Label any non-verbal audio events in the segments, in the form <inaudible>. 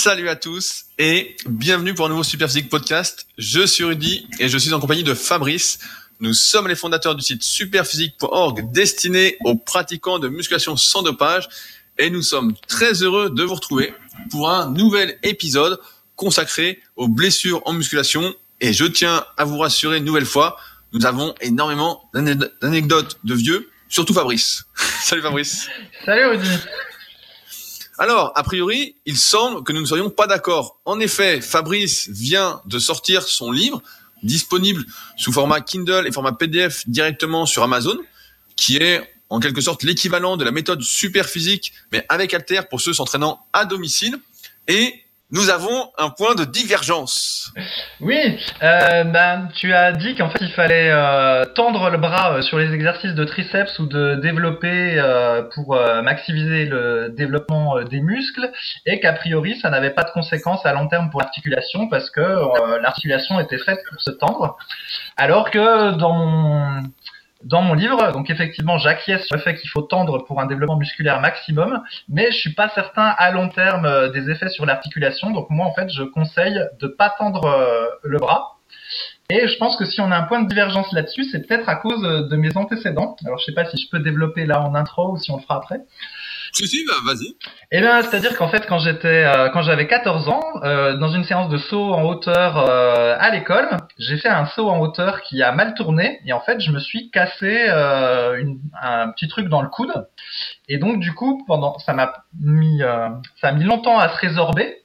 Salut à tous et bienvenue pour un nouveau Super Physique Podcast. Je suis Rudy et je suis en compagnie de Fabrice. Nous sommes les fondateurs du site superphysique.org destiné aux pratiquants de musculation sans dopage et nous sommes très heureux de vous retrouver pour un nouvel épisode consacré aux blessures en musculation et je tiens à vous rassurer une nouvelle fois, nous avons énormément d'anecdotes de vieux, surtout Fabrice. <laughs> Salut Fabrice. Salut Rudy. Alors, a priori, il semble que nous ne serions pas d'accord. En effet, Fabrice vient de sortir son livre, disponible sous format Kindle et format PDF directement sur Amazon, qui est en quelque sorte l'équivalent de la méthode super physique, mais avec Alter pour ceux s'entraînant à domicile. Et nous avons un point de divergence. Oui, euh, ben, tu as dit qu'en fait il fallait euh, tendre le bras euh, sur les exercices de triceps ou de développer euh, pour euh, maximiser le développement des muscles et qu'a priori ça n'avait pas de conséquences à long terme pour l'articulation parce que l'articulation était faite pour se tendre. Alors que dans mon dans mon livre. Donc effectivement, j'acquiesce sur le fait qu'il faut tendre pour un développement musculaire maximum, mais je suis pas certain à long terme euh, des effets sur l'articulation. Donc moi, en fait, je conseille de pas tendre euh, le bras. Et je pense que si on a un point de divergence là-dessus, c'est peut-être à cause de mes antécédents. Alors je sais pas si je peux développer là en intro ou si on le fera après. Si, si, bah, vas-y. Eh bien, c'est-à-dire qu'en fait, quand j'étais, euh, quand j'avais 14 ans, euh, dans une séance de saut en hauteur euh, à l'école, j'ai fait un saut en hauteur qui a mal tourné et en fait, je me suis cassé une, un petit truc dans le coude. Et donc, du coup, pendant, ça m'a mis, ça a mis longtemps à se résorber.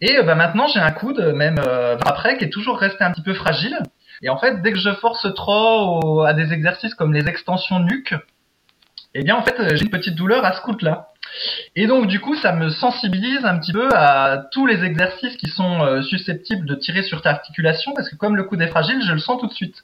Et bah, maintenant, j'ai un coude, même après, qui est toujours resté un petit peu fragile. Et en fait, dès que je force trop à des exercices comme les extensions nuque, eh bien en fait j'ai une petite douleur à ce coude-là. Et donc du coup ça me sensibilise un petit peu à tous les exercices qui sont euh, susceptibles de tirer sur ta articulation parce que comme le coude est fragile, je le sens tout de suite.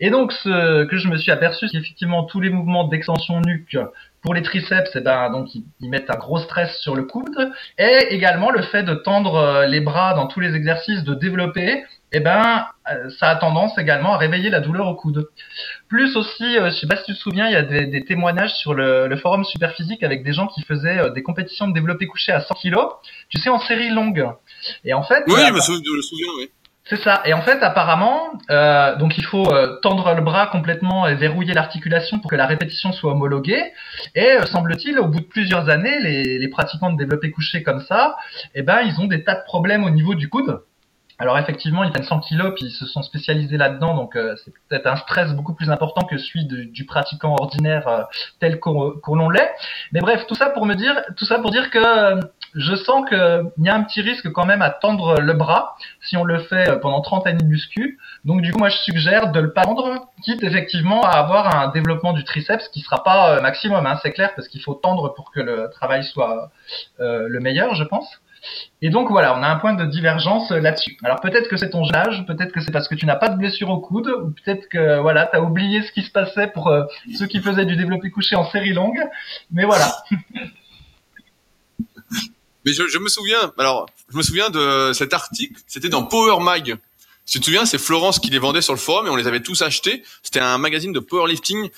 Et donc ce que je me suis aperçu, c'est qu'effectivement tous les mouvements d'extension nuque pour les triceps, eh ben, donc ils, ils, mettent un gros stress sur le coude, et également le fait de tendre euh, les bras dans tous les exercices, de développer, eh ben, euh, ça a tendance également à réveiller la douleur au coude. Plus aussi, euh, je sais pas si tu te souviens, il y a des, des témoignages sur le, le, forum Superphysique avec des gens qui faisaient euh, des compétitions de développé couché à 100 kg, tu sais, en série longue. Et en fait, oui, je me souviens, oui. C'est ça. Et en fait, apparemment, euh, donc il faut euh, tendre le bras complètement et verrouiller l'articulation pour que la répétition soit homologuée. Et euh, semble-t-il, au bout de plusieurs années, les, les pratiquants de développé couché comme ça, eh ben, ils ont des tas de problèmes au niveau du coude. Alors effectivement, ils prennent 100 kilos puis ils se sont spécialisés là-dedans, donc euh, c'est peut-être un stress beaucoup plus important que celui du pratiquant ordinaire euh, tel qu'on qu l'est. Mais bref, tout ça pour me dire, tout ça pour dire que euh, je sens qu'il y a un petit risque quand même à tendre le bras si on le fait pendant 30 années de muscu. Donc du coup, moi je suggère de le pas tendre, quitte effectivement à avoir un développement du triceps qui sera pas maximum, hein, c'est clair, parce qu'il faut tendre pour que le travail soit le meilleur, je pense. Et donc voilà, on a un point de divergence là-dessus. Alors peut-être que c'est ton âge, peut-être que c'est parce que tu n'as pas de blessure au coude, ou peut-être que voilà, tu as oublié ce qui se passait pour euh, ceux qui faisaient du développé couché en série longue. Mais voilà. <laughs> Mais je, je, me souviens, alors je me souviens de cet article, c'était dans Power Mag. Si tu te souviens, c'est Florence qui les vendait sur le forum et on les avait tous achetés. C'était un magazine de powerlifting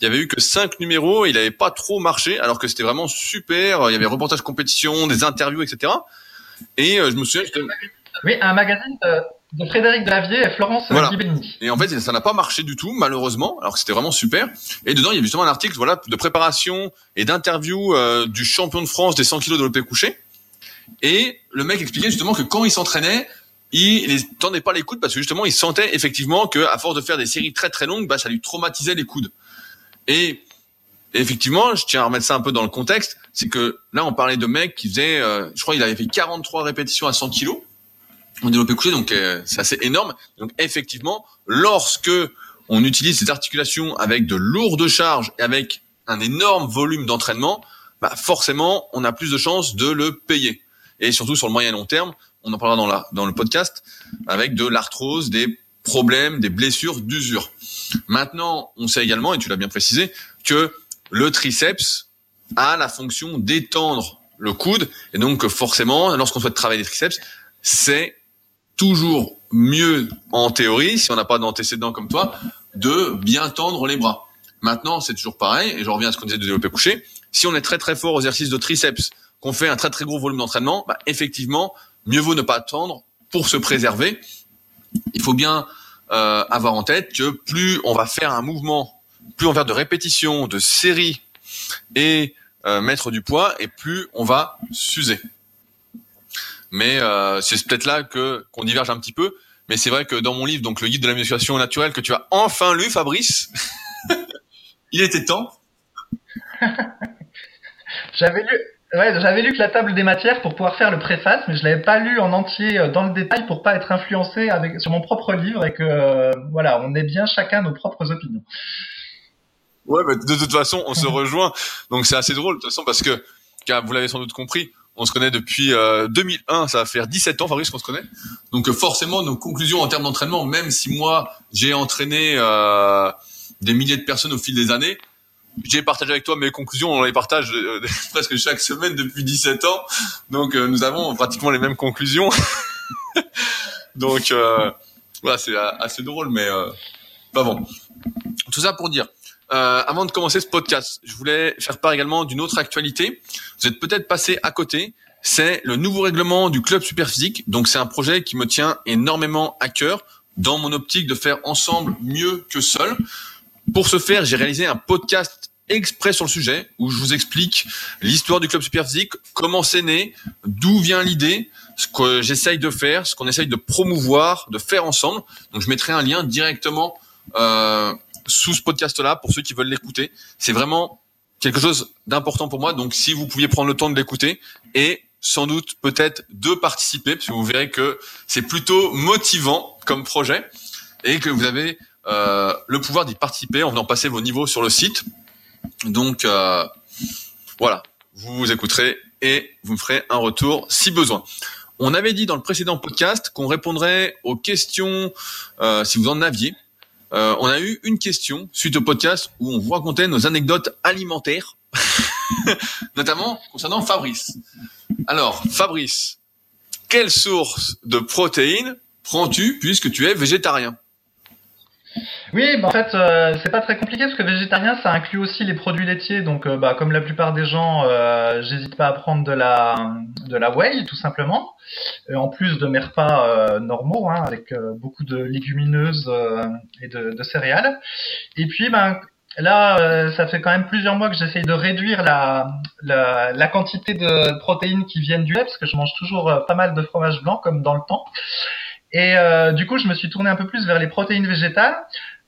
il y avait eu que cinq numéros, il n'avait pas trop marché, alors que c'était vraiment super. Il y avait reportage compétition, des interviews, etc. Et euh, je me souviens. Oui, un magazine de, de Frédéric Davier et Florence voilà. Et en fait, ça n'a pas marché du tout, malheureusement, alors que c'était vraiment super. Et dedans, il y avait justement un article, voilà, de préparation et d'interview euh, du champion de France des 100 kilos de l'OP couché. Et le mec expliquait justement que quand il s'entraînait, il ne tendait pas les coudes parce que justement, il sentait effectivement que à force de faire des séries très très longues, bah, ça lui traumatisait les coudes. Et effectivement, je tiens à remettre ça un peu dans le contexte, c'est que là, on parlait de mecs qui faisaient, euh, je crois, il avait fait 43 répétitions à 100 kilos en développé couché, donc euh, c'est assez énorme. Donc effectivement, lorsque on utilise ces articulations avec de lourdes charges et avec un énorme volume d'entraînement, bah forcément, on a plus de chances de le payer. Et surtout sur le moyen et long terme, on en parlera dans, la, dans le podcast, avec de l'arthrose, des problèmes, des blessures d'usure. Maintenant, on sait également, et tu l'as bien précisé, que le triceps a la fonction d'étendre le coude, et donc forcément, lorsqu'on souhaite travailler les triceps, c'est toujours mieux en théorie, si on n'a pas d'antécédent comme toi, de bien tendre les bras. Maintenant, c'est toujours pareil, et je reviens à ce qu'on disait de développer couché. Si on est très très fort aux exercices de triceps, qu'on fait un très très gros volume d'entraînement, bah, effectivement, mieux vaut ne pas attendre pour se préserver. Il faut bien euh, avoir en tête que plus on va faire un mouvement, plus on va faire de répétitions, de séries et euh, mettre du poids, et plus on va s'user. Mais euh, c'est peut-être là que qu'on diverge un petit peu. Mais c'est vrai que dans mon livre, donc le guide de la musculation naturelle que tu as enfin lu, Fabrice, <laughs> il était temps. <laughs> j'avais lu, ouais, j'avais lu que la table des matières pour pouvoir faire le préface, mais je l'avais pas lu en entier euh, dans le détail pour pas être influencé avec sur mon propre livre et que euh, voilà, on ait bien chacun nos propres opinions. Ouais, bah, de toute façon, on se rejoint, donc c'est assez drôle de toute façon parce que, car vous l'avez sans doute compris, on se connaît depuis 2001, euh, ça va faire 17 ans, Fabrice, qu'on se connaît. Donc forcément, nos conclusions en termes d'entraînement, même si moi j'ai entraîné des milliers de personnes au fil des années, j'ai partagé avec toi mes conclusions, on les partage euh, <laughs> presque chaque semaine depuis 17 ans. Donc euh, nous avons pratiquement les mêmes conclusions. <laughs> Donc euh, voilà, c'est assez drôle, mais pas bon. Tout ça pour dire, avant de commencer ce podcast, je voulais faire part également d'une autre actualité. Vous êtes peut-être passé à côté. C'est le nouveau règlement du club Superphysique. Donc c'est un projet qui me tient énormément à cœur dans mon optique de faire ensemble mieux que seul. Pour ce faire, j'ai réalisé un podcast exprès sur le sujet où je vous explique l'histoire du club Superphysique, comment c'est né, d'où vient l'idée, ce que j'essaye de faire, ce qu'on essaye de promouvoir, de faire ensemble. Donc je mettrai un lien directement euh, sous ce podcast-là pour ceux qui veulent l'écouter. C'est vraiment quelque chose d'important pour moi. Donc si vous pouviez prendre le temps de l'écouter et sans doute peut-être de participer, parce que vous verrez que c'est plutôt motivant comme projet et que vous avez le pouvoir d'y participer en venant passer vos niveaux sur le site. Donc euh, voilà, vous vous écouterez et vous me ferez un retour si besoin. On avait dit dans le précédent podcast qu'on répondrait aux questions euh, si vous en aviez. Euh, on a eu une question suite au podcast où on vous racontait nos anecdotes alimentaires, <laughs> notamment concernant Fabrice. Alors, Fabrice, quelle source de protéines prends-tu puisque tu es végétarien? Oui, bah en fait, euh, c'est pas très compliqué parce que végétarien, ça inclut aussi les produits laitiers. Donc, euh, bah, comme la plupart des gens, euh, j'hésite pas à prendre de la de la whey, tout simplement. en plus de mes repas normaux, hein, avec beaucoup de légumineuses et de, de, céréales. Et puis, ben là, ça fait quand même plusieurs mois que j'essaye de réduire la, la, la quantité de protéines qui viennent du lait parce que je mange toujours pas mal de fromage blanc comme dans le temps. Et euh, du coup, je me suis tourné un peu plus vers les protéines végétales.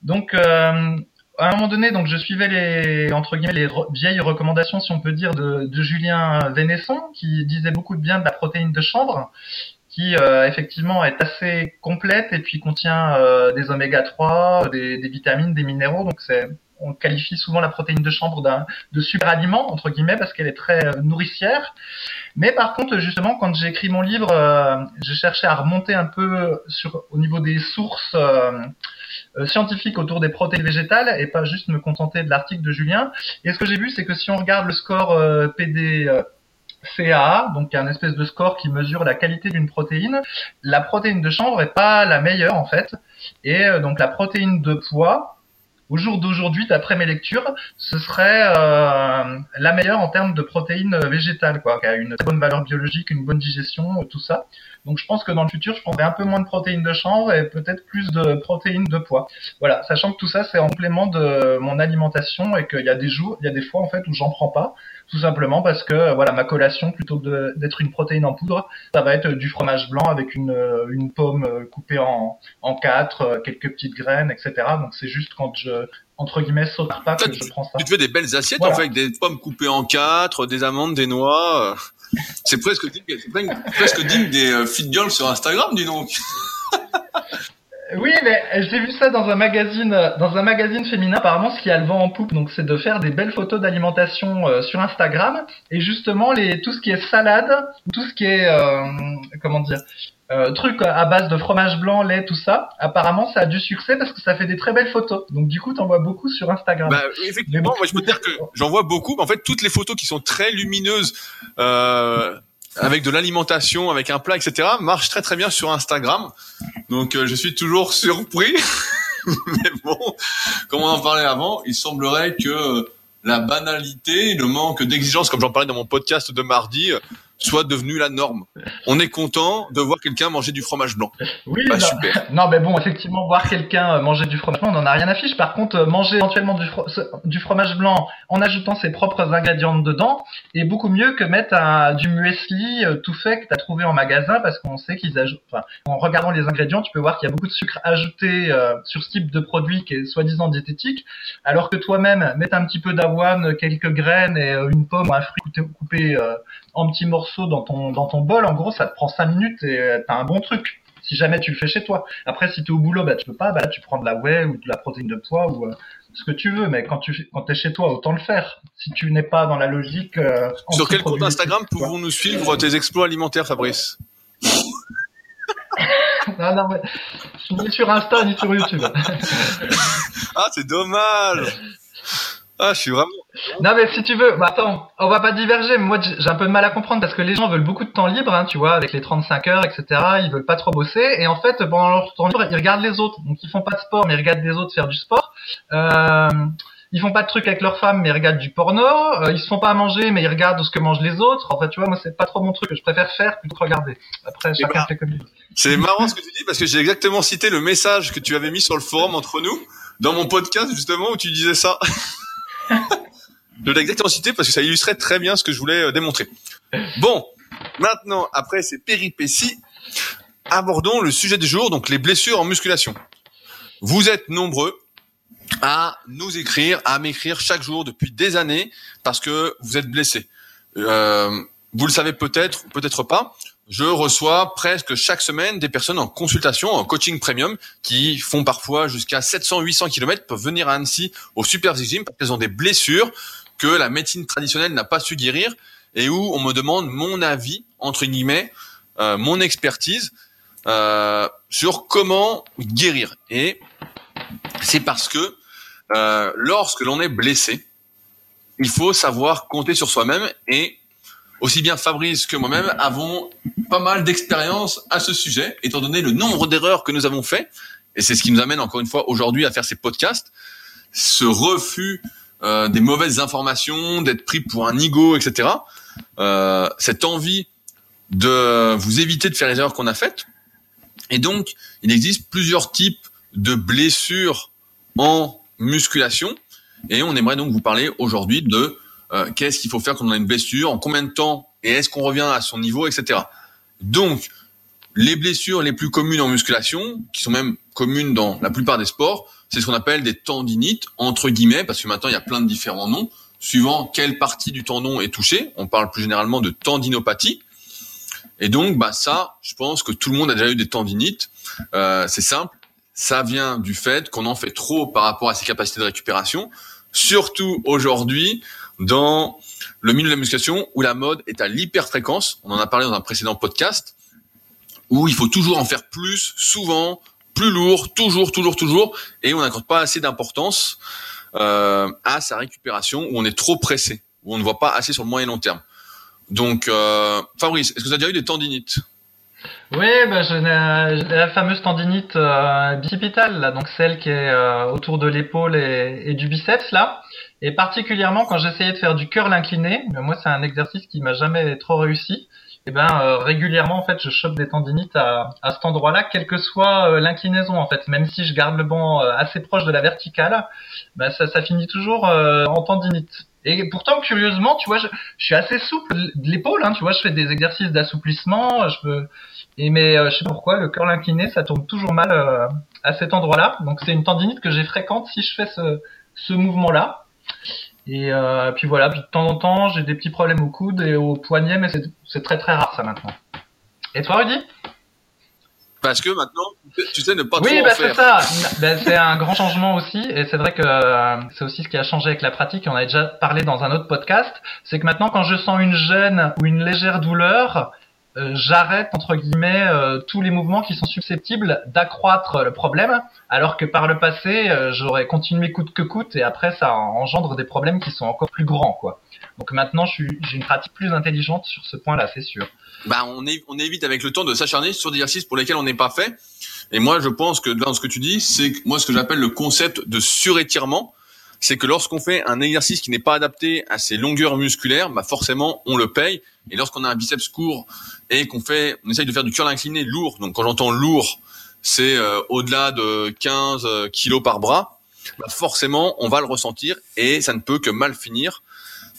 Donc, euh, à un moment donné, donc je suivais les entre guillemets les vieilles recommandations, si on peut dire, de, de Julien Vénesson, qui disait beaucoup de bien de la protéine de chanvre, qui euh, effectivement est assez complète et puis contient euh, des oméga 3, des, des, vitamines, des minéraux. Donc c'est on qualifie souvent la protéine de chanvre d'un de super aliment entre guillemets parce qu'elle est très euh, nourricière. Mais par contre, justement, quand j'ai écrit mon livre, euh, j'ai cherché à remonter un peu au niveau des sources euh, scientifiques autour des protéines végétales et pas juste me contenter de l'article de Julien. Et ce que j'ai vu, c'est que si on regarde le score PD CA, donc un espèce de score qui mesure la qualité d'une protéine. La protéine de chanvre est pas la meilleure en fait, et donc la protéine de poids, au jour d'aujourd'hui, d'après mes lectures, ce serait euh, la meilleure en termes de protéines végétales, quoi, qui a une bonne valeur biologique, une bonne digestion, tout ça. Donc je pense que dans le futur, je prendrai un peu moins de protéines de chanvre et peut-être plus de protéines de poids. Voilà, sachant que tout ça, c'est en complément de mon alimentation et qu'il y a des jours, il y a des fois en fait où j'en prends pas tout simplement parce que voilà ma collation plutôt que d'être une protéine en poudre, ça va être du fromage blanc avec une, une pomme coupée en, en quatre, quelques petites graines, etc. Donc c'est juste quand je entre guillemets saute pas que je prends ça. Tu te fais des belles assiettes en fait avec des pommes coupées en quatre, des amandes, des noix. C'est presque digne, presque digne des euh, fit girls sur Instagram, dis donc. <laughs> Oui, mais j'ai vu ça dans un magazine, dans un magazine féminin. Apparemment, ce qui a le vent en poupe, donc, c'est de faire des belles photos d'alimentation euh, sur Instagram. Et justement, les, tout ce qui est salade, tout ce qui est, euh, comment dire, euh, truc à base de fromage blanc, lait, tout ça. Apparemment, ça a du succès parce que ça fait des très belles photos. Donc, du coup, t'en vois beaucoup sur Instagram. Bah, effectivement, moi, je peux te dire que j'en vois beaucoup. En fait, toutes les photos qui sont très lumineuses. Euh, avec de l'alimentation, avec un plat, etc., marche très très bien sur Instagram. Donc euh, je suis toujours surpris. <laughs> Mais bon, comme on en parlait avant, il semblerait que la banalité, le manque d'exigence, comme j'en parlais dans mon podcast de mardi, soit devenu la norme. On est content de voir quelqu'un manger du fromage blanc. Oui, bah, non, super. <laughs> non, mais bon, effectivement, voir quelqu'un euh, manger du fromage blanc, on n'en a rien à fiche. Par contre, euh, manger éventuellement du, du, fromage blanc en ajoutant ses propres ingrédients dedans est beaucoup mieux que mettre un, du muesli euh, tout fait que tu as trouvé en magasin parce qu'on sait qu'ils ajoutent. Enfin, en regardant les ingrédients, tu peux voir qu'il y a beaucoup de sucre ajouté sur ce type de produit qui est soi-disant diététique, alors que toi-même, mettre un petit peu d'avoine, quelques graines et une pomme ou un fruit coupé, coupé en petits morceaux dans ton, dans ton bol, en gros, ça te prend 5 minutes et euh, t'as un bon truc. Si jamais tu le fais chez toi. Après, si tu es au boulot, bah, tu peux pas, bah, tu prends de la whey ou de la protéine de poids ou euh, ce que tu veux. Mais quand tu quand es chez toi, autant le faire. Si tu n'es pas dans la logique. Euh, sur quel compte Instagram pouvons-nous suivre tes exploits alimentaires, Fabrice? <laughs> Non, non, mais ni sur Insta ni sur YouTube. <laughs> ah, c'est dommage. <laughs> Ah, je suis vraiment. Non, mais si tu veux, bah attends, on va pas diverger. Mais moi, j'ai un peu de mal à comprendre parce que les gens veulent beaucoup de temps libre, hein, tu vois, avec les 35 heures, etc. Ils veulent pas trop bosser. Et en fait, pendant leur temps libre, ils regardent les autres. Donc, ils font pas de sport, mais ils regardent les autres faire du sport. Euh, ils font pas de trucs avec leur femme, mais ils regardent du porno. Euh, ils se font pas à manger, mais ils regardent ce que mangent les autres. En fait, tu vois, moi, c'est pas trop mon truc. Je préfère faire plutôt que regarder. Après, chacun fait comme il veut. C'est marrant ce que tu dis parce que j'ai exactement cité le message que tu avais mis sur le forum entre nous dans mon podcast justement où tu disais ça. <laughs> Je l'ai exactement cité parce que ça illustrait très bien ce que je voulais euh, démontrer. Bon, maintenant, après ces péripéties, abordons le sujet du jour, donc les blessures en musculation. Vous êtes nombreux à nous écrire, à m'écrire chaque jour depuis des années parce que vous êtes blessés. Euh, vous le savez peut-être, peut-être pas je reçois presque chaque semaine des personnes en consultation, en coaching premium, qui font parfois jusqu'à 700-800 km, peuvent venir à Annecy au Super Gym parce qu'elles ont des blessures que la médecine traditionnelle n'a pas su guérir et où on me demande mon avis, entre guillemets, euh, mon expertise euh, sur comment guérir. Et c'est parce que euh, lorsque l'on est blessé, il faut savoir compter sur soi-même et aussi bien Fabrice que moi-même avons pas mal d'expérience à ce sujet, étant donné le nombre d'erreurs que nous avons fait. Et c'est ce qui nous amène encore une fois aujourd'hui à faire ces podcasts. Ce refus euh, des mauvaises informations, d'être pris pour un ego, etc. Euh, cette envie de vous éviter de faire les erreurs qu'on a faites. Et donc, il existe plusieurs types de blessures en musculation. Et on aimerait donc vous parler aujourd'hui de euh, qu'est-ce qu'il faut faire quand on a une blessure, en combien de temps, et est-ce qu'on revient à son niveau, etc. Donc, les blessures les plus communes en musculation, qui sont même communes dans la plupart des sports, c'est ce qu'on appelle des tendinites, entre guillemets, parce que maintenant il y a plein de différents noms, suivant quelle partie du tendon est touchée. On parle plus généralement de tendinopathie. Et donc, bah ça, je pense que tout le monde a déjà eu des tendinites. Euh, c'est simple, ça vient du fait qu'on en fait trop par rapport à ses capacités de récupération. Surtout aujourd'hui, dans le milieu de la musculation où la mode est à l'hyperfréquence. On en a parlé dans un précédent podcast où il faut toujours en faire plus, souvent, plus lourd, toujours, toujours, toujours, et on n'accorde pas assez d'importance euh, à sa récupération où on est trop pressé, où on ne voit pas assez sur le moyen et long terme. Donc, euh, Fabrice, est-ce que tu as déjà eu des tendinites? Oui, bah, j'ai la fameuse tendinite euh, bicipitale, là, donc celle qui est euh, autour de l'épaule et, du biceps, là. Et particulièrement quand j'essayais de faire du curl incliné, moi c'est un exercice qui m'a jamais trop réussi. Et eh ben euh, régulièrement en fait je chope des tendinites à, à cet endroit-là, quelle que soit euh, l'inclinaison en fait. Même si je garde le banc assez proche de la verticale, ben, ça, ça finit toujours en tendinite. Et pourtant curieusement, tu vois, je, je suis assez souple de l'épaule, hein, tu vois, je fais des exercices d'assouplissement, je peux. Et mais je sais pas pourquoi le curl incliné ça tourne toujours mal à cet endroit-là. Donc c'est une tendinite que j'ai fréquente si je fais ce, ce mouvement-là. Et euh, puis voilà, puis de temps en temps, j'ai des petits problèmes au coude et au poignet, mais c'est très très rare ça maintenant. Et toi, Rudy? Parce que maintenant, tu sais ne pas oui, trop bah, c'est ça. Ben, c'est un grand changement aussi, et c'est vrai que euh, c'est aussi ce qui a changé avec la pratique. On a déjà parlé dans un autre podcast. C'est que maintenant, quand je sens une gêne ou une légère douleur, euh, j'arrête entre guillemets euh, tous les mouvements qui sont susceptibles d'accroître le problème, alors que par le passé euh, j'aurais continué coûte que coûte et après ça engendre des problèmes qui sont encore plus grands quoi. Donc maintenant j'ai une pratique plus intelligente sur ce point-là, c'est sûr. Bah on, on évite avec le temps de s'acharner sur des exercices pour lesquels on n'est pas fait. Et moi je pense que dans ce que tu dis, c'est moi ce que j'appelle le concept de surétirement. c'est que lorsqu'on fait un exercice qui n'est pas adapté à ses longueurs musculaires, bah forcément on le paye. Et lorsqu'on a un biceps court et qu'on fait, on essaye de faire du curl incliné lourd. Donc quand j'entends lourd, c'est euh, au-delà de 15 euh, kilos par bras. Bah forcément, on va le ressentir et ça ne peut que mal finir.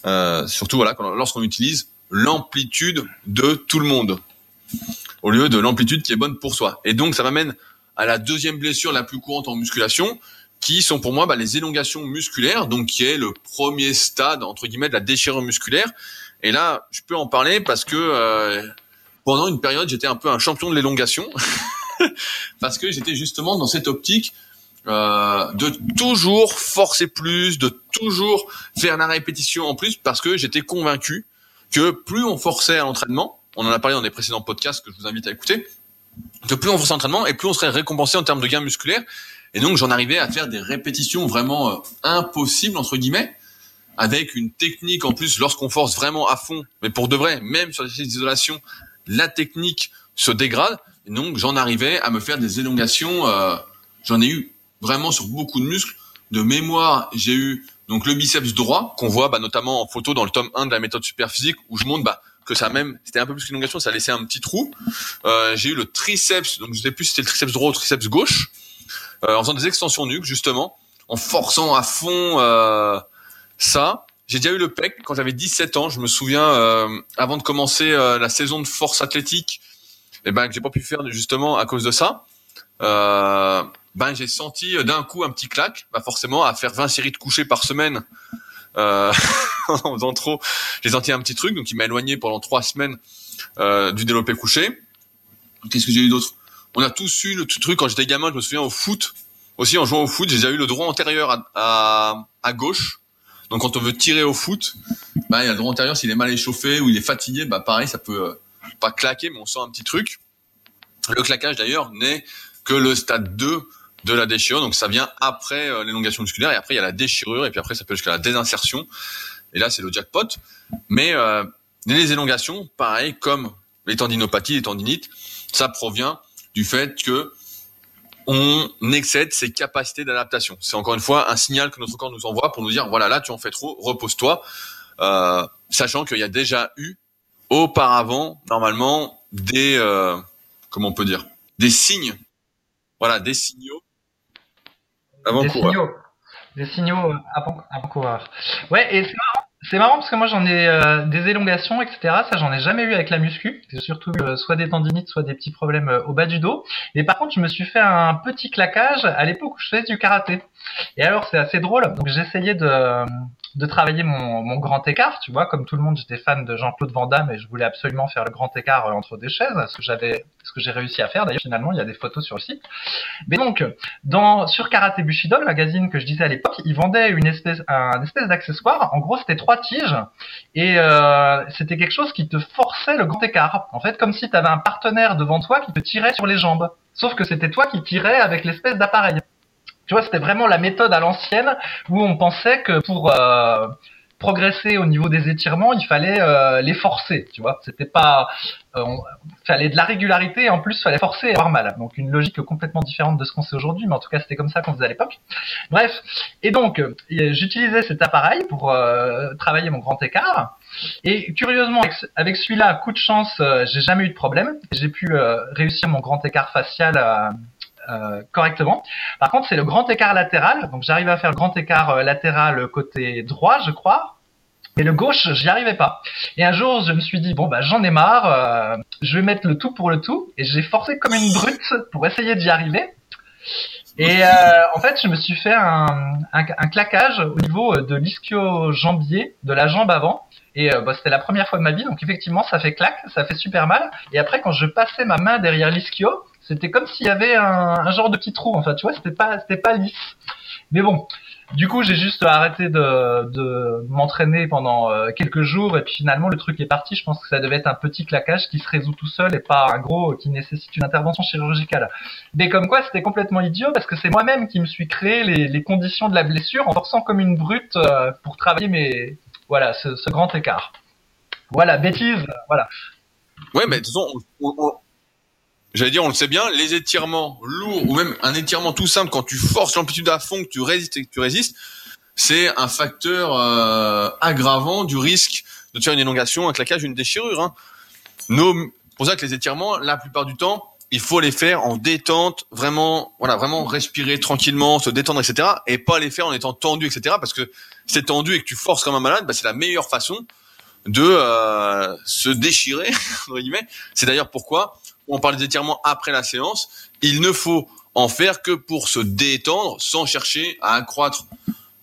Euh, surtout voilà, lorsqu'on utilise l'amplitude de tout le monde au lieu de l'amplitude qui est bonne pour soi. Et donc ça m'amène à la deuxième blessure la plus courante en musculation, qui sont pour moi bah, les élongations musculaires, donc qui est le premier stade entre guillemets de la déchirure musculaire. Et là, je peux en parler parce que euh, pendant une période, j'étais un peu un champion de l'élongation, <laughs> parce que j'étais justement dans cette optique euh, de toujours forcer plus, de toujours faire la répétition en plus, parce que j'étais convaincu que plus on forçait à l'entraînement, on en a parlé dans des précédents podcasts que je vous invite à écouter, que plus on forçait l'entraînement et plus on serait récompensé en termes de gains musculaires. Et donc j'en arrivais à faire des répétitions vraiment euh, impossibles entre guillemets, avec une technique en plus lorsqu'on force vraiment à fond, mais pour de vrai, même sur les d'isolation, la technique se dégrade. Et donc j'en arrivais à me faire des élongations. Euh, j'en ai eu vraiment sur beaucoup de muscles. De mémoire, j'ai eu donc le biceps droit qu'on voit bah, notamment en photo dans le tome 1 de la méthode super physique où je montre bah, que ça même c'était un peu plus qu'une élongation, ça laissait un petit trou. Euh, j'ai eu le triceps, donc je sais plus si c'était le triceps droit ou le triceps gauche, euh, en faisant des extensions nuques justement, en forçant à fond euh, ça. J'ai déjà eu le pec quand j'avais 17 ans. Je me souviens euh, avant de commencer euh, la saison de force athlétique, et eh ben que j'ai pas pu faire justement à cause de ça. Ben j'ai senti euh, d'un coup un petit claque, bah forcément à faire 20 séries de coucher par semaine euh, <laughs> en faisant trop, j'ai senti un petit truc, donc il m'a éloigné pendant trois semaines euh, du développé couché. Qu'est-ce que j'ai eu d'autre? On a tous eu le truc quand j'étais gamin, je me souviens au foot, aussi en jouant au foot, j'ai déjà eu le droit antérieur à, à, à, gauche. Donc quand on veut tirer au foot, bah, il y a le droit antérieur s'il est mal échauffé ou il est fatigué, bah pareil, ça peut euh, pas claquer, mais on sent un petit truc. Le claquage d'ailleurs n'est que le stade 2 de la déchirure. Donc ça vient après euh, l'élongation musculaire et après il y a la déchirure et puis après ça peut jusqu'à la désinsertion. Et là c'est le jackpot. Mais euh, les élongations, pareil comme les tendinopathies, les tendinites, ça provient du fait que on excède ses capacités d'adaptation. C'est encore une fois un signal que notre corps nous envoie pour nous dire voilà là tu en fais trop, repose-toi, euh, sachant qu'il y a déjà eu auparavant normalement des euh, comment on peut dire des signes, voilà des signaux des signaux, des signaux avant-coureurs. Ouais, et c'est marrant. C'est marrant parce que moi j'en ai euh, des élongations, etc. Ça j'en ai jamais eu avec la muscu. J'ai surtout eu euh, soit des tendinites, soit des petits problèmes euh, au bas du dos. Et par contre je me suis fait un petit claquage à l'époque où je faisais du karaté. Et alors c'est assez drôle. Donc j'essayais de de travailler mon, grand écart, tu vois, comme tout le monde, j'étais fan de Jean-Claude Van Damme et je voulais absolument faire le grand écart euh, entre des chaises, ce que j'avais, ce que j'ai réussi à faire. D'ailleurs, finalement, il y a des photos sur le site. Mais donc, dans sur Karate Bushido, le magazine que je disais à l'époque, ils vendaient une espèce, un espèce d'accessoire. En gros, c'était trois tiges et euh, c'était quelque chose qui te forçait le grand écart. En fait, comme si tu avais un partenaire devant toi qui te tirait sur les jambes. Sauf que c'était toi qui tirais avec l'espèce d'appareil. Tu vois, c'était vraiment la méthode à l'ancienne où on pensait que pour euh, progresser au niveau des étirements, il fallait euh, les forcer. Tu vois, c'était pas, euh, fallait de la régularité et en plus fallait forcer et avoir mal. Donc une logique complètement différente de ce qu'on sait aujourd'hui, mais en tout cas c'était comme ça qu'on faisait à l'époque. Bref, et donc j'utilisais cet appareil pour travailler mon grand écart. Et curieusement, avec celui-là, coup de chance, j'ai jamais eu de problème. J'ai pu réussir mon grand écart facial euh, correctement. Par contre, c'est le grand écart latéral. Donc, j'arrive à faire le grand écart euh, latéral côté droit, je crois. Mais le gauche, j'y arrivais pas. Et un jour, je me suis dit bon bah j'en ai marre, euh, je vais mettre le tout pour le tout, et j'ai forcé comme une brute pour essayer d'y arriver. Et en fait, je me suis fait un, un, un claquage au niveau de l'ischio-jambier de la jambe avant. Et bah, c'était la première fois de ma vie, donc effectivement, ça fait claque, ça fait super mal. Et après, quand je passais ma main derrière l'ischio, c'était comme s'il y avait un, genre de petit trou, en fait, tu vois, c'était pas, c'était pas lisse. Mais bon, du coup, j'ai juste arrêté de, de m'entraîner pendant euh, quelques jours et puis finalement le truc est parti. Je pense que ça devait être un petit claquage qui se résout tout seul et pas un gros qui nécessite une intervention chirurgicale. Mais comme quoi, c'était complètement idiot parce que c'est moi-même qui me suis créé les, les, conditions de la blessure en forçant comme une brute euh, pour travailler mes voilà ce, ce, grand écart. Voilà bêtise, voilà. Ouais, mais toute façon, on, j'allais dire, on le sait bien, les étirements lourds ou même un étirement tout simple quand tu forces l'amplitude à fond, que tu résistes et que tu résistes, c'est un facteur euh, aggravant du risque de faire une élongation, un claquage, une déchirure. Hein. Nos, pour ça que les étirements, la plupart du temps, il faut les faire en détente, vraiment, voilà, vraiment respirer tranquillement, se détendre, etc. Et pas les faire en étant tendu, etc. Parce que c'est tendu et que tu forces comme un malade, bah, c'est la meilleure façon de euh, se déchirer. <laughs> C'est d'ailleurs pourquoi on parle des étirements après la séance. Il ne faut en faire que pour se détendre, sans chercher à accroître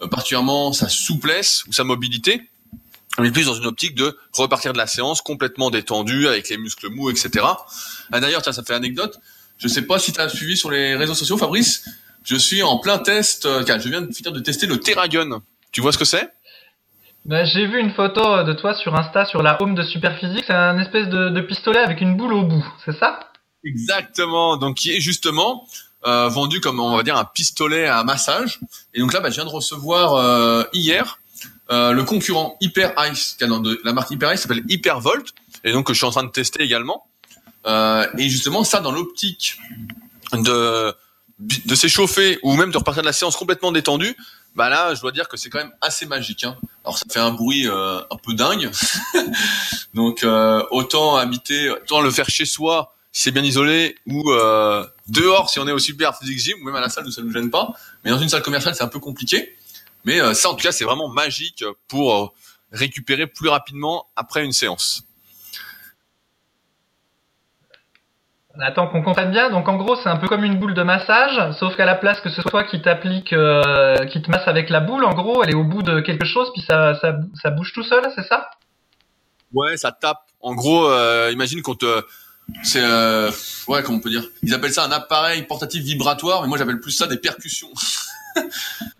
euh, particulièrement sa souplesse ou sa mobilité. On est plus dans une optique de repartir de la séance complètement détendu, avec les muscles mous, etc. Ah, D'ailleurs, ça fait anecdote. Je sais pas si tu as suivi sur les réseaux sociaux, Fabrice. Je suis en plein test. Euh, je viens de finir de tester le Terragun. Tu vois ce que c'est? Ben, J'ai vu une photo de toi sur Insta sur la home de Superphysique. C'est un espèce de, de, pistolet avec une boule au bout, c'est ça? Exactement. Donc qui est justement euh, vendu comme on va dire un pistolet à massage. Et donc là, ben, je viens de recevoir euh, hier euh, le concurrent Hyper Ice, de la marque Hyper Ice s'appelle Hypervolt, et donc que je suis en train de tester également. Euh, et justement, ça dans l'optique de de s'échauffer ou même de repartir de la séance complètement détendue, bah là, je dois dire que c'est quand même assez magique. Hein. Alors ça fait un bruit euh, un peu dingue, <laughs> donc euh, autant habiter, autant le faire chez soi si c'est bien isolé ou euh, dehors si on est au super physique gym ou même à la salle où ça nous gêne pas. Mais dans une salle commerciale, c'est un peu compliqué. Mais ça, en tout cas, c'est vraiment magique pour récupérer plus rapidement après une séance. Attends, qu'on comprenne bien. Donc en gros, c'est un peu comme une boule de massage, sauf qu'à la place que ce soit toi qui t'applique, euh, qui te masse avec la boule, en gros, elle est au bout de quelque chose, puis ça, ça, ça bouge tout seul, c'est ça? Ouais, ça tape. En gros, euh, imagine qu'on te, c'est, euh, ouais, comment on peut dire? Ils appellent ça un appareil portatif vibratoire, mais moi j'appelle plus ça des percussions. <laughs>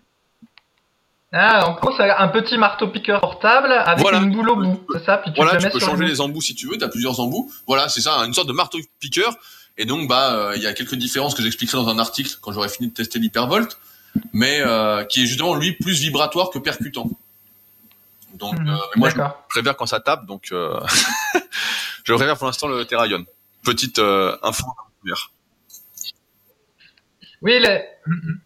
Ah, en gros, c'est un petit marteau-piqueur portable avec Voilà. une boule au bout, c'est ça Puis tu voilà, tu peux le changer les embouts si tu veux. Tu as plusieurs embouts. Voilà, c'est ça, une sorte de marteau piqueur. Et donc, bah, euh, il y a quelques différences que j'expliquerai dans un article quand j'aurai fini de tester l'hypervolt, mais euh, qui est justement lui plus vibratoire que percutant. Donc, euh, Mhm, mais moi, je préfère quand ça tape, donc euh, <laughs> je préfère pour l'instant le Terraion. Petite euh, info. Oui, les... Mhm.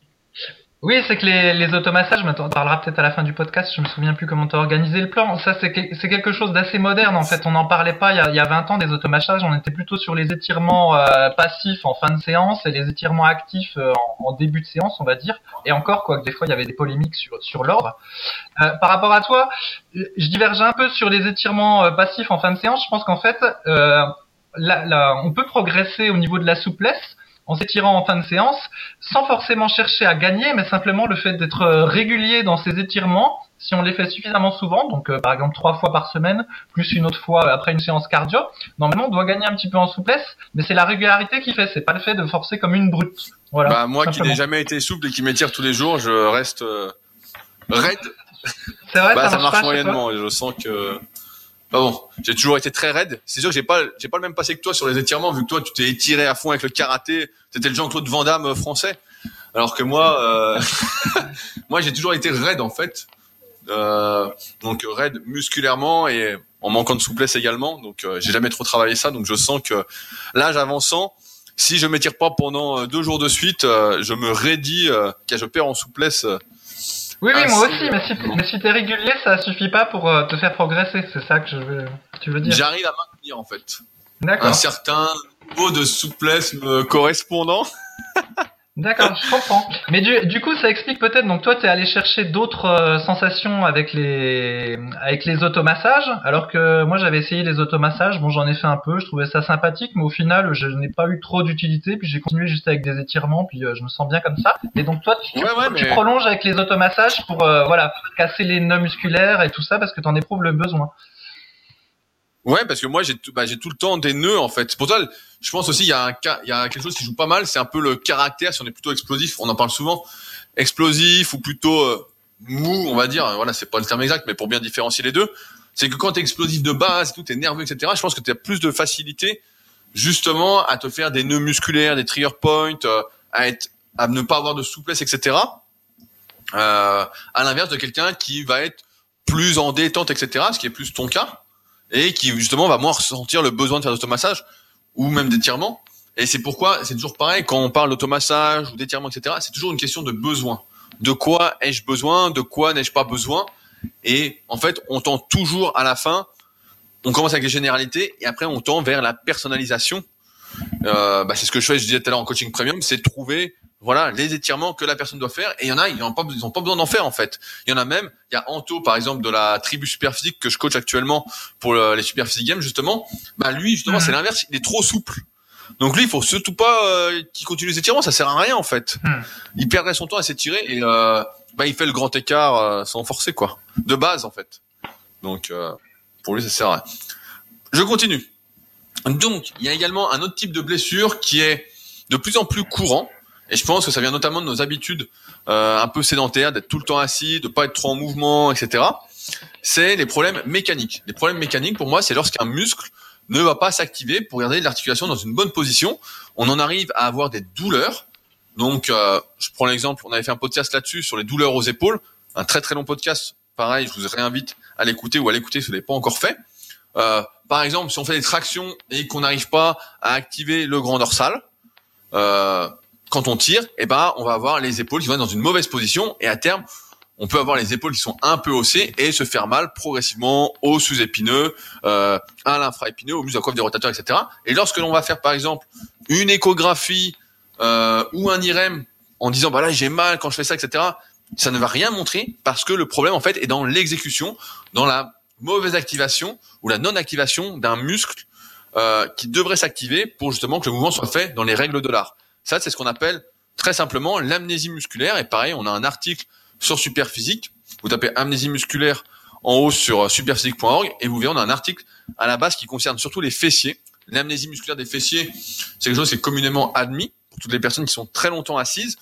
Oui, c'est que les, les automassages, on parlera peut-être à la fin du podcast, je me souviens plus comment t'as organisé le plan. Ça, c'est que- c'est quelque chose d'assez moderne, en fait. On n'en parlait pas il y, a, il y a 20 ans des automassages, on était plutôt sur les étirements euh, passifs en fin de séance et les étirements actifs euh, en, début de séance, on va dire. Et encore, quoi, que des fois, il y avait des polémiques sur, sur l'ordre. Euh, par rapport à toi, je diverge un peu sur les étirements euh, passifs en fin de séance. Je pense qu'en fait, euh, là, là, on peut progresser au niveau de la souplesse en s'étirant en fin de séance, sans forcément chercher à gagner, mais simplement le fait d'être euh, régulier dans ces étirements, si on les fait suffisamment souvent, donc euh, par exemple trois fois par semaine, plus une autre fois après une séance cardio, normalement on doit gagner un petit peu en souplesse, mais c'est la régularité qui fait, c'est pas le fait de forcer comme une brute. Voilà. Bah, moi qui n'ai jamais été souple et qui m'étire tous les jours, je reste euh, raide. C'est vrai, bah, ça, ça, marche pas moyennement. et Je sens que. Bah bon, j'ai toujours été très raide. C'est sûr que j'ai pas, j'ai pas le même passé que toi sur les étirements, vu que toi tu t'es étiré à fond avec le karaté. C'était le Jean-Claude Van Damme euh, français. Alors que moi, euh, <laughs> moi j'ai toujours été raide en fait. Euh, donc raide musculairement et en manquant de souplesse également. Donc euh, j'ai jamais trop travaillé ça. Donc je sens que l'âge avançant, si je m'étire pas pendant euh, deux jours de suite, je me raidis, car je perds en souplesse. Oui, oui, Ah, moi aussi, mais si, mais si t'es régulier, ça suffit pas pour euh, te faire progresser, c'est ça que je veux, tu veux dire. J'arrive à maintenir en fait. un D'accord. certain niveau de souplesse me correspondant. <laughs> D'accord, je comprends. Mais du, du coup, ça explique peut-être. Donc toi, t'es allé chercher d'autres euh, sensations avec les avec les automassages, alors que moi, j'avais essayé les automassages. Bon, j'en ai fait un peu. Je trouvais ça sympathique, mais au final, je n'ai pas eu trop d'utilité. Puis j'ai continué juste avec des étirements. Puis euh, je me sens bien comme ça. Et donc toi, tu, Ouais, ouais, tu mais- prolonges avec les automassages pour euh, voilà casser les nœuds musculaires et tout ça parce que t'en éprouves le besoin. Ouais, parce que moi j'ai tout, bah, j'ai tout le temps des nœuds en fait. Pour ça, je pense aussi il y a un il y a quelque chose qui joue pas mal, c'est un peu le caractère. Si on est plutôt explosif, on en parle souvent, explosif ou plutôt euh, mou, on va dire. Voilà, c'est pas le terme exact, mais pour bien différencier les deux, c'est que quand t'es explosif de base, tout t'es nerveux, etc. Je pense que tu as plus de facilité justement à te faire des nœuds musculaires, des trigger points, euh, à être, à ne pas avoir de souplesse, etc. Euh, à l'inverse de quelqu'un qui va être plus en détente, etc. Ce qui est plus ton cas et qui justement va moins ressentir le besoin de faire d'automassage ou même d'étirement. Et c'est pourquoi c'est toujours pareil quand on parle d'automassage ou d'étirement, etc. C'est toujours une question de besoin. de quoi ai-je besoin, de quoi n'ai-je pas besoin? Et en fait, on tend toujours à la fin, on commence avec les généralités et après on tend vers la personnalisation. Euh, bah, c'est ce que je fais, je disais tout à l'heure en coaching premium, c'est trouver voilà les étirements que la personne doit faire. Et il y en a ils n'ont pas ils ont pas besoin d'en faire en fait. Il y en a même il y a Anto par exemple de la tribu superphysique que je coach actuellement pour les superphysique games justement. Bah lui justement mhm. c'est l'inverse il est trop souple. Donc lui il faut surtout pas euh, qu'il continue les étirements ça sert à rien en fait. Mhm. il perdrait son temps à s'étirer et euh, bah il fait le grand écart euh, sans forcer quoi. De base en fait. Donc euh, pour lui ça sert à rien. Je continue donc il y a également un autre type de blessure qui est de plus en plus courant et je pense que ça vient notamment de nos habitudes euh, un peu sédentaires, d'être tout le temps assis, de pas être trop en mouvement, etc. C'est les problèmes mécaniques. Les problèmes mécaniques, pour moi, c'est lorsqu'un muscle ne va pas s'activer pour garder l'articulation dans une bonne position. On en arrive à avoir des douleurs. Donc, euh, je prends l'exemple, on avait fait un podcast là-dessus sur les douleurs aux épaules, un très très long podcast. Pareil, je vous réinvite à l'écouter ou à l'écouter si vous l'avez pas encore fait. Euh, par exemple, si on fait des tractions et qu'on n'arrive pas à activer le grand dorsal, euh, quand on tire, eh ben, on va avoir les épaules qui vont être dans une mauvaise position et à terme, on peut avoir les épaules qui sont un peu haussées et se faire mal progressivement au sous-épineux, euh, à l'infra-épineux, au muscle coiffe des rotateurs, etc. Et lorsque l'on va faire par exemple une échographie euh, ou un IRM en disant bah là j'ai mal quand je fais ça, etc. Ça ne va rien montrer parce que le problème en fait est dans l'exécution, dans la mauvaise activation ou la non-activation d'un muscle euh, qui devrait s'activer pour justement que le mouvement soit fait dans les règles de l'art. Ça, c'est ce qu'on appelle très simplement l'amnésie musculaire. Et pareil, on a un article sur Superphysique. Vous tapez amnésie musculaire en haut sur euh, superphysique.org et vous verrez, on a un article à la base qui concerne surtout les fessiers. L'amnésie musculaire des fessiers, c'est quelque chose qui est communément admis pour toutes les personnes qui sont très longtemps assises.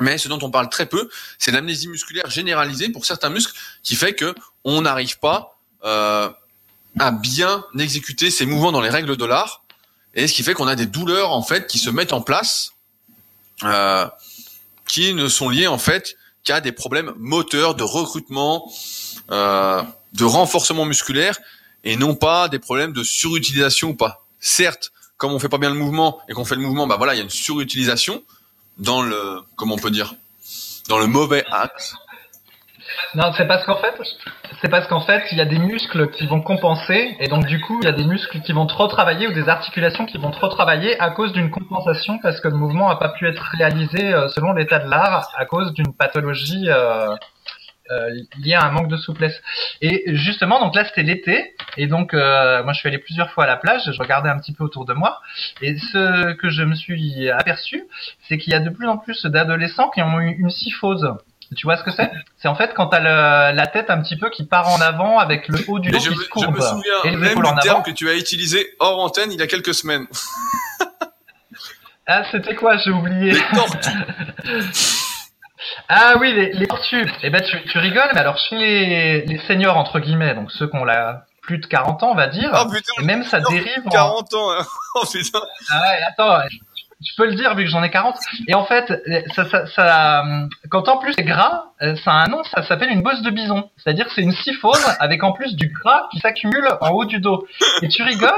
Mais ce dont on parle très peu, c'est l'amnésie musculaire généralisée pour certains muscles qui fait que on n'arrive pas euh, à bien exécuter ces mouvements dans les règles de l'art et ce qui fait qu'on a des douleurs en fait qui se mettent en place, euh, qui ne sont liées en fait qu'à des problèmes moteurs de recrutement, euh, de renforcement musculaire, et non pas des problèmes de surutilisation ou pas. Certes, comme on fait pas bien le mouvement et qu'on fait le mouvement, bah voilà, il y a une surutilisation dans le, comment on peut dire, dans le mauvais axe. Non, c'est parce qu'en fait, c'est parce qu'en fait, il y a des muscles qui vont compenser, et donc du coup, il y a des muscles qui vont trop travailler ou des articulations qui vont trop travailler à cause d'une compensation parce que le mouvement n'a pas pu être réalisé euh, selon l'état de l'art à cause d'une pathologie euh, euh, liée à un manque de souplesse. Et justement, donc là, c'était l'été, et donc moi, je suis allé plusieurs fois à la plage, je regardais un petit peu autour de moi, et ce que je me suis aperçu, c'est qu'il y a de plus en plus d'adolescents qui ont eu une syphose. Tu vois ce que c'est? C'est en fait quand t'as le, la tête un petit peu qui part en avant avec le haut du dos qui se courbe. Je me souviens et même du terme que tu as utilisé hors antenne il y a quelques semaines. ah, c'était quoi? J'ai oublié. Les tortues. <laughs> ah oui, les, les tortues. Eh ben, tu, tu, rigoles, mais alors chez les, les seniors entre guillemets, donc ceux qui ont la plus de 40 ans, on va dire. Oh putain, et même ça dérive. 40 ans. Hein. <laughs> Oh putain. Ah ouais, attends je peux le dire vu que j'en ai 40. Et en fait, ça, ça, ça, quand en plus c'est gras, euh, ça a un nom, ça s'appelle une bosse de bison. C'est-à-dire c'est une syphose avec en plus du gras qui s'accumule en haut du dos. Et tu rigoles,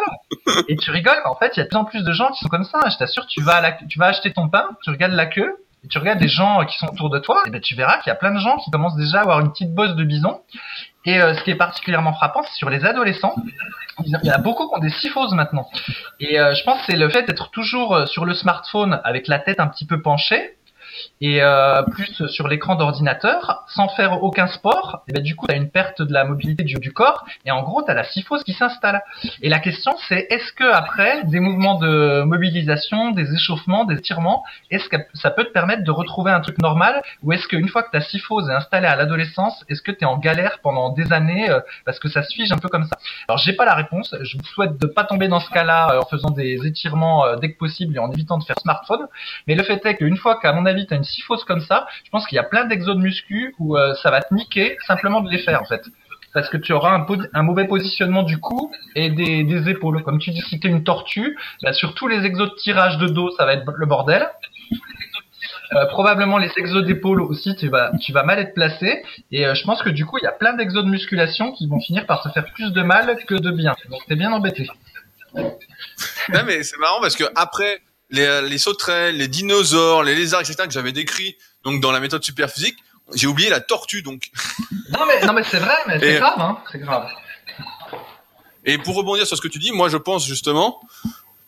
et tu rigoles, en fait, il y a de plus en plus de gens qui sont comme ça. Je t'assure, tu vas, tu vas acheter ton pain, tu regardes la queue, et tu regardes des gens qui sont autour de toi, et ben tu verras qu'il y a plein de gens qui commencent déjà à avoir une petite bosse de bison. Et euh, ce qui est particulièrement frappant, c'est sur les adolescents. Il y a beaucoup qui ont des syphoses maintenant. Et euh, je pense que c'est le fait d'être toujours euh, sur le smartphone avec la tête un petit peu penchée et euh, plus sur l'écran d'ordinateur, sans faire aucun sport, et ben du coup, tu as une perte de la mobilité du, du corps, et en gros, tu as la syphose qui s'installe. Et la question, c'est est-ce que après des mouvements de mobilisation, des échauffements, des étirements, est-ce que ça peut te permettre de retrouver un truc normal, ou est-ce qu'une fois que ta syphose est installée à l'adolescence, est-ce que tu es en galère pendant des années euh, parce que ça se fige un peu comme ça? Alors, j'ai pas la réponse. Je vous souhaite de pas tomber dans ce cas-là euh, en faisant des étirements euh, dès que possible et en évitant de faire smartphone. Mais le fait est qu'une fois qu'à mon avis, tu as une syphose comme ça, je pense qu'il y a plein d'exos de muscu où euh, ça va te niquer simplement de les faire en fait. Parce que tu auras un, mauvais positionnement du cou et des, épaules. Comme tu dis, si t'es une tortue, bah, sur tous les exos de tirage de dos, ça va être le bordel. Euh, probablement les exos d'épaule aussi, tu vas, mal être placé. Et euh, je pense que du coup, il y a plein d'exos de musculation qui vont finir par te faire plus de mal que de bien. Donc t'es bien embêté. non mais c'est marrant parce que après les, les sauterelles, les dinosaures, les lézards, etc. que j'avais décrits donc dans la méthode superphysique, j'ai oublié la tortue donc. <laughs> Non mais non mais c'est vrai, mais c'est grave, hein, c'est grave. Et pour rebondir sur ce que tu dis, moi je pense justement,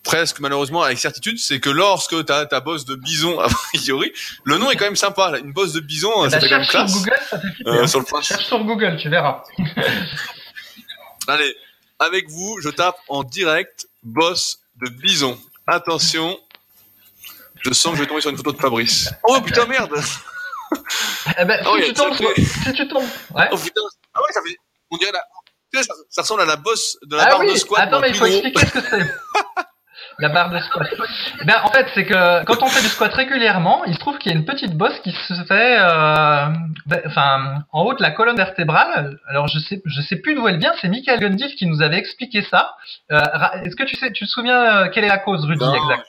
presque malheureusement avec certitude, c'est que lorsque tu as ta bosse de bison, <laughs> a priori, le nom est quand même sympa. Là. Une bosse de bison, Eh ça ben, quand même classe. sur Google, ça fait flipper, Euh, hein. sur le principe. Cherche sur Google, tu verras. <laughs> Allez, avec vous, je tape en direct bosse de bison. Attention, je sens que je vais tomber sur une photo de Fabrice. Oh putain merde Eh ben, Oh, si tu tombes, si tu tombes, ouais. Oh putain Ah ouais, ça fait... On dirait la... tu sais, ça, ça ressemble à la bosse de la Ah barre oui, de squat. attends, mais il faut expliquer ce que c'est. <laughs> La barre de squat. Ben, en fait, c'est que quand on fait du squat régulièrement, il se trouve qu'il y a une petite bosse qui se fait, euh, ben, enfin, en haut de la colonne vertébrale. Alors, je sais, je sais plus d'où elle vient. C'est Michael Gundif qui nous avait expliqué ça. Euh, Est-ce que tu sais, tu te souviens euh, quelle est la cause, Rudy, Non. exact?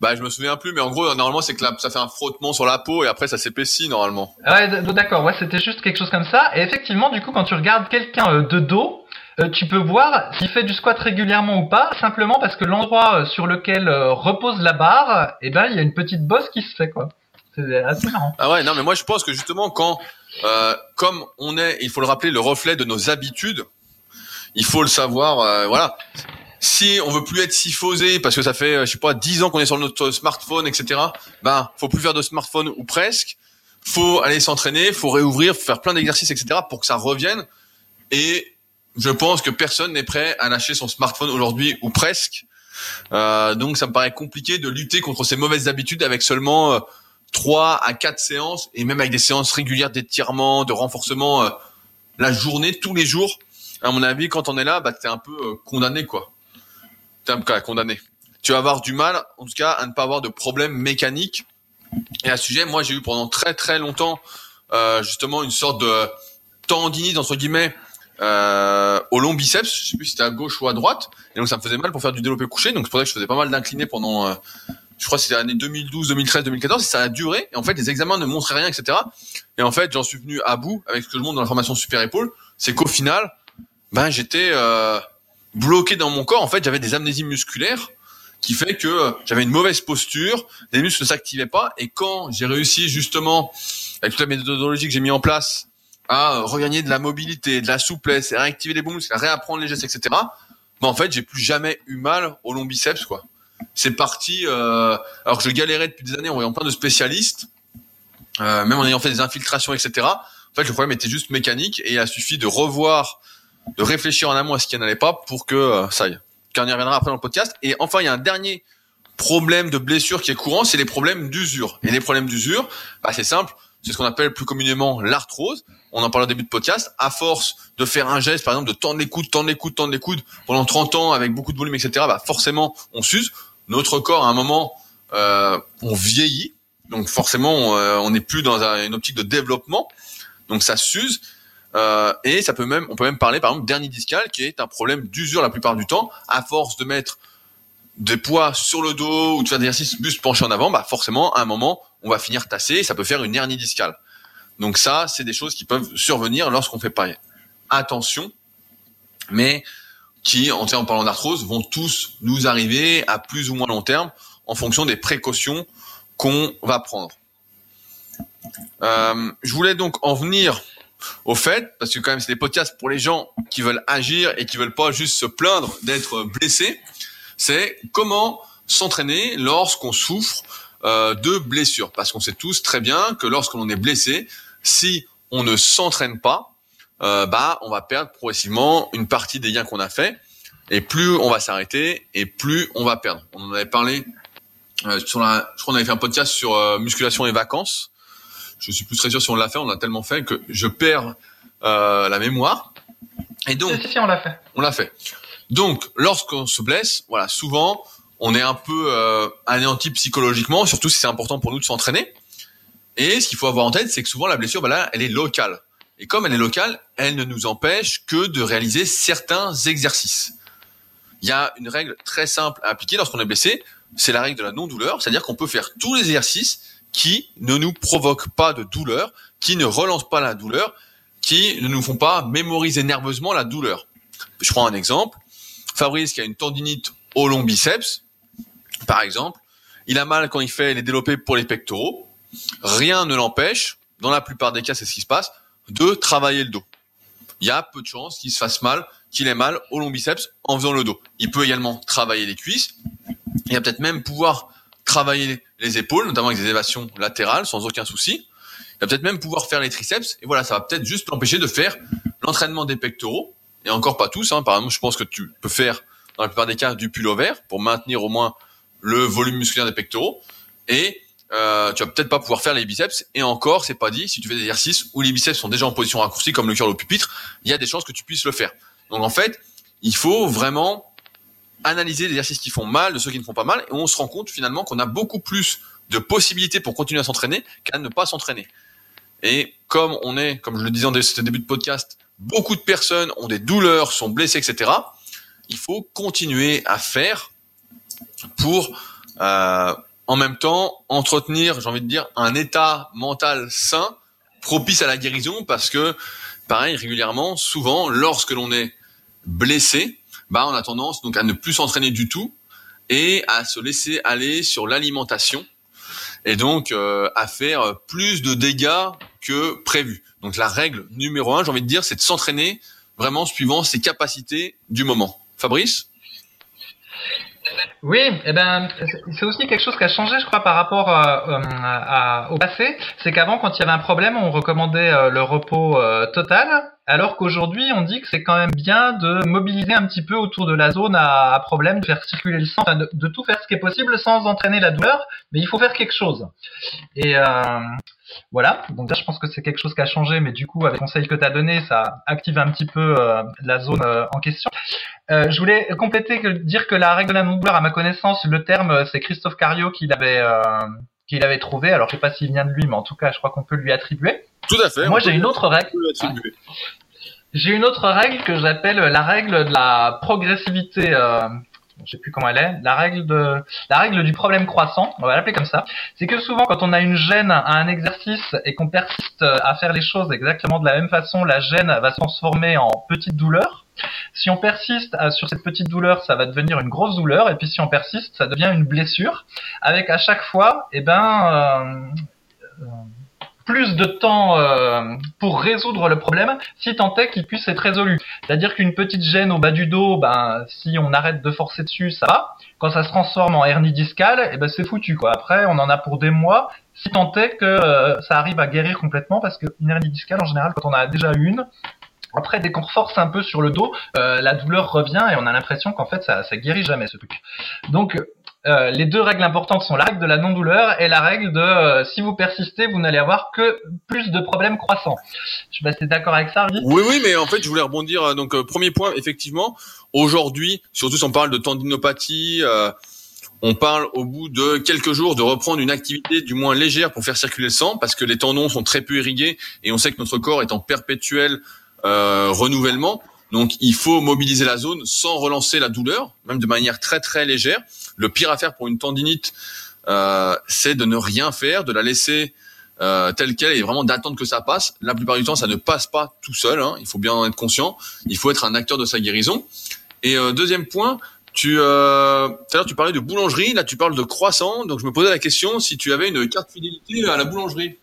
Bah je me souviens plus, mais en gros, normalement, c'est que la- ça fait un frottement sur la peau et après ça s'épaissit normalement. Ouais, d'accord. Ouais, c'était juste quelque chose comme ça. Et effectivement, du coup, quand tu regardes quelqu'un euh, de dos, euh, tu peux voir s'il fait du squat régulièrement ou pas, simplement parce que l'endroit euh, sur lequel repose la barre, eh ben, il y a une petite bosse qui se fait, quoi. C'est assez marrant. Ah ouais, non, mais moi je pense que justement quand, euh, comme on est, il faut le rappeler, le reflet de nos habitudes, il faut le savoir, euh, voilà. Si on veut plus être syphosé parce que ça fait, euh, je sais pas, 10 ans qu'on est sur notre smartphone, etc. Ben, faut plus faire de smartphone ou presque. Faut aller s'entraîner, faut réouvrir, faut faire plein d'exercices, etc. pour que ça revienne. Et je pense que personne n'est prêt à lâcher son smartphone aujourd'hui ou presque. Euh, donc ça me paraît compliqué de lutter contre ces mauvaises habitudes avec seulement euh, 3 à 4 séances et même avec des séances régulières d'étirement, de renforcement euh, la journée, tous les jours. À mon avis, quand on est là, bah, t'es un peu euh, condamné, quoi. Peu condamné. Tu vas avoir du mal, en tout cas, à ne pas avoir de problème mécanique. Et à ce sujet, moi, j'ai eu pendant très très longtemps, euh, justement, une sorte de tendinite, entre guillemets, euh, au long biceps. Je sais plus si c'était à gauche ou à droite. Et donc, ça me faisait mal pour faire du développé couché. Donc, c'est pour ça que je faisais pas mal d'inclinés pendant, euh, je crois que c'était l'année 2012, 2013, 2014, et ça a duré. Et en fait, les examens ne montraient rien, etc. Et en fait, j'en suis venu à bout avec ce que je montre dans la formation super épaule, c'est qu'au final, ben j'étais bloqué dans mon corps. En fait, j'avais des amnésies musculaires qui fait que euh, j'avais une mauvaise posture, les muscles ne s'activaient pas. Et quand j'ai réussi justement, avec toute la méthodologie que j'ai mis en place, à regagner de la mobilité, de la souplesse, à réactiver les bons muscles, à réapprendre les gestes, etc. Ben en fait, j'ai plus jamais eu mal au long biceps, quoi c'est parti. Euh, alors que je galérais depuis des années en voyant plein de spécialistes, euh, même en ayant fait des infiltrations, etc. En fait, le problème était juste mécanique et il a suffi de revoir, de réfléchir en amont à ce qui n'allait pas pour que euh, ça aille. Car on y reviendra après dans le podcast. Et enfin, il y a un dernier problème de blessure qui est courant, c'est les problèmes d'usure. Et les problèmes d'usure, bah, c'est simple, c'est ce qu'on appelle plus communément l'arthrose. On en parlait au début de podcast. À force de faire un geste, par exemple, de tendre les coudes, tendre les coudes, tendre les coudes pendant 30 ans avec beaucoup de volume, etc. Bah, forcément, on s'use. Notre corps, à un moment, euh, on vieillit. Donc forcément, on euh, n'est plus dans un- une optique de développement. Donc ça s'use. Euh, et ça peut même, on peut même parler par exemple dernier discal qui est un problème d'usure la plupart du temps. À force de mettre des poids sur le dos ou de faire des exercices buste penché en avant, bah forcément à un moment on va finir tassé et ça peut faire une hernie discale. Donc ça, c'est des choses qui peuvent survenir lorsqu'on fait pas attention, mais qui, en, en parlant d'arthrose, vont tous nous arriver à plus ou moins long terme en fonction des précautions qu'on va prendre. Euh, je voulais donc en venir au fait, parce que quand même c'est des podcasts pour les gens qui veulent agir et qui veulent pas juste se plaindre d'être blessés, c'est comment s'entraîner lorsqu'on souffre euh, de blessures. Parce qu'on sait tous très bien que lorsque l'on est blessé, si on ne s'entraîne pas, euh, bah on va perdre progressivement une partie des gains qu'on a fait. Et plus on va s'arrêter, et plus on va perdre. On en avait parlé euh, sur la, je crois qu'on avait fait un podcast sur euh, musculation et vacances. Je suis plus très sûr si on l'a fait, on l'a tellement fait que je perds euh, la mémoire. Et donc, Si, si, on l'a fait. on l'a fait. Donc, lorsqu'on se blesse, voilà, souvent, on est un peu euh, anéanti psychologiquement, surtout si c'est important pour nous de s'entraîner. Et ce qu'il faut avoir en tête, c'est que souvent la blessure, bah là, elle est locale. Et comme elle est locale, elle ne nous empêche que de réaliser certains exercices. Il y a une règle très simple à appliquer lorsqu'on est blessé, c'est la règle de la non-douleur, c'est-à-dire qu'on peut faire tous les exercices qui ne nous provoquent pas de douleur, qui ne relancent pas la douleur, qui ne nous font pas mémoriser nerveusement la douleur. Je prends un exemple. Fabrice qui a une tendinite au long biceps, par exemple, il a mal quand il fait les développés pour les pectoraux. Rien ne l'empêche, dans la plupart des cas, c'est ce qui se passe, de travailler le dos. Il y a peu de chances qu'il se fasse mal, qu'il ait mal au long biceps en faisant le dos. Il peut également travailler les cuisses. Il va peut-être même pouvoir travailler les épaules, notamment avec des élévations latérales, sans aucun souci. Il va peut-être même pouvoir faire les triceps. Et voilà, ça va peut-être juste l'empêcher de faire l'entraînement des pectoraux. Et encore pas tous. Hein. Par exemple, je pense que tu peux faire, dans la plupart des cas, du pullover pour maintenir au moins le volume musculaire des pectoraux. Et euh, tu vas peut-être pas pouvoir faire les biceps. Et encore, c'est pas dit. Si tu fais des exercices où les biceps sont déjà en position raccourcie, comme le curl au pupitre, il y a des chances que tu puisses le faire. Donc en fait, il faut vraiment analyser les exercices qui font mal de ceux qui ne font pas mal, et on se rend compte finalement qu'on a beaucoup plus de possibilités pour continuer à s'entraîner qu'à ne pas s'entraîner. Et comme on est, comme je le disais en début de podcast, beaucoup de personnes ont des douleurs, sont blessées, etc. Il faut continuer à faire pour, euh, en même temps, entretenir, j'ai envie de dire, un état mental sain, propice à la guérison, parce que, pareil, régulièrement, souvent, lorsque l'on est blessé, bah, on a tendance donc à ne plus s'entraîner du tout et à se laisser aller sur l'alimentation et donc euh, à faire plus de dégâts que prévu. Donc la règle numéro un, j'ai envie de dire, c'est de s'entraîner vraiment suivant ses capacités du moment. Fabrice? Oui, eh ben, c'est aussi quelque chose qui a changé, je crois, par rapport euh, au passé. C'est qu'avant, quand il y avait un problème, on recommandait euh, le repos euh, total, alors qu'aujourd'hui, on dit que c'est quand même bien de mobiliser un petit peu autour de la zone à, problème, de faire circuler le sang, de, tout faire ce qui est possible sans entraîner la douleur, mais il faut faire quelque chose. Et voilà, donc là je pense que c'est quelque chose qui a changé, mais du coup avec le conseil que tu as donné, ça active un petit peu euh, la zone euh, en question. Euh, je voulais compléter, dire que la règle de la douleur, à ma connaissance, le terme c'est Christophe Cario qui l'avait qu'il avait trouvé. Alors je sais pas s'il vient de lui, mais en tout cas je crois qu'on peut lui attribuer. Tout à fait. Moi j'ai une autre règle. J'ai une autre règle que j'appelle la règle de la progressivité je sais plus comment elle est, la règle de la règle du problème croissant, on va l'appeler comme ça, c'est que souvent quand on a une gêne à un exercice et qu'on persiste à faire les choses exactement de la même façon, la gêne va se transformer en petite douleur. Si on persiste sur cette petite douleur, ça va devenir une grosse douleur, et puis si on persiste, ça devient une blessure, avec à chaque fois, eh ben, euh, plus de temps euh, pour résoudre le problème, si tant est qu'il puisse être résolu. C'est-à-dire qu'une petite gêne au bas du dos, ben si on arrête de forcer dessus, ça va. Quand ça se transforme en hernie discale, eh ben c'est foutu quoi. Après, on en a pour des mois, si tant est que euh, ça arrive à guérir complètement, parce qu'une hernie discale en général, quand on a déjà une, après, dès qu'on force un peu sur le dos, euh, la douleur revient et on a l'impression qu'en fait ça, ça guérit jamais ce truc. Donc euh, les deux règles importantes sont la règle de la non-douleur et la règle de euh, si vous persistez, vous n'allez avoir que plus de problèmes croissants. Je sais d'accord avec ça, Oui, oui, mais en fait, je voulais rebondir. Donc, premier point, effectivement, aujourd'hui, surtout si on parle de tendinopathie, on parle au bout de quelques jours de reprendre une activité du moins légère pour faire circuler le sang, parce que les tendons sont très peu irrigués et on sait que notre corps est en perpétuel renouvellement. Donc il faut mobiliser la zone sans relancer la douleur, même de manière très très légère. Le pire à faire pour une tendinite, euh, c'est de ne rien faire, de la laisser euh, telle qu'elle et vraiment d'attendre que ça passe. La plupart du temps, ça ne passe pas tout seul. Hein. Il faut bien en être conscient. Il faut être un acteur de sa guérison. Et euh, deuxième point, tu euh, tout à l'heure tu parlais de boulangerie, là tu parles de croissant. Donc je me posais la question si tu avais une carte fidélité à la boulangerie.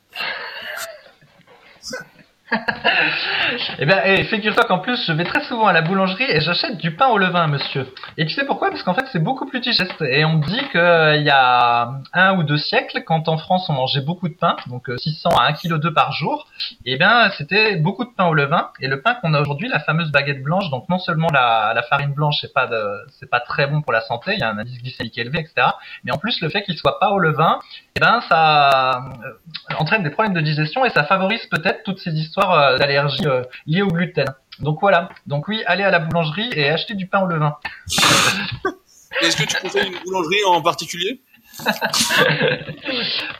<laughs> eh ben, eh, figure-toi qu'en plus, je vais très souvent à la boulangerie et j'achète du pain au levain, monsieur. Et tu sais pourquoi? Parce qu'en fait, c'est beaucoup plus digeste. Et on dit qu'il euh, y a un ou deux siècles, quand en France on mangeait beaucoup de pain, donc 600 euh, à 1,2 kg par jour, eh ben, c'était beaucoup de pain au levain. Et le pain qu'on a aujourd'hui, la fameuse baguette blanche, donc non seulement la, la farine blanche, c'est pas de, c'est pas très bon pour la santé, il y a un indice glycémique élevé, etc. Mais en plus, le fait qu'il soit pas au levain, eh ben, ça euh, entraîne des problèmes de digestion et ça favorise peut-être toutes ces histoires euh, d'allergie euh, liée au gluten. Donc voilà. Donc oui, allez à la boulangerie et achetez du pain au levain. <laughs> Est-ce que tu conseilles une boulangerie en particulier? <laughs>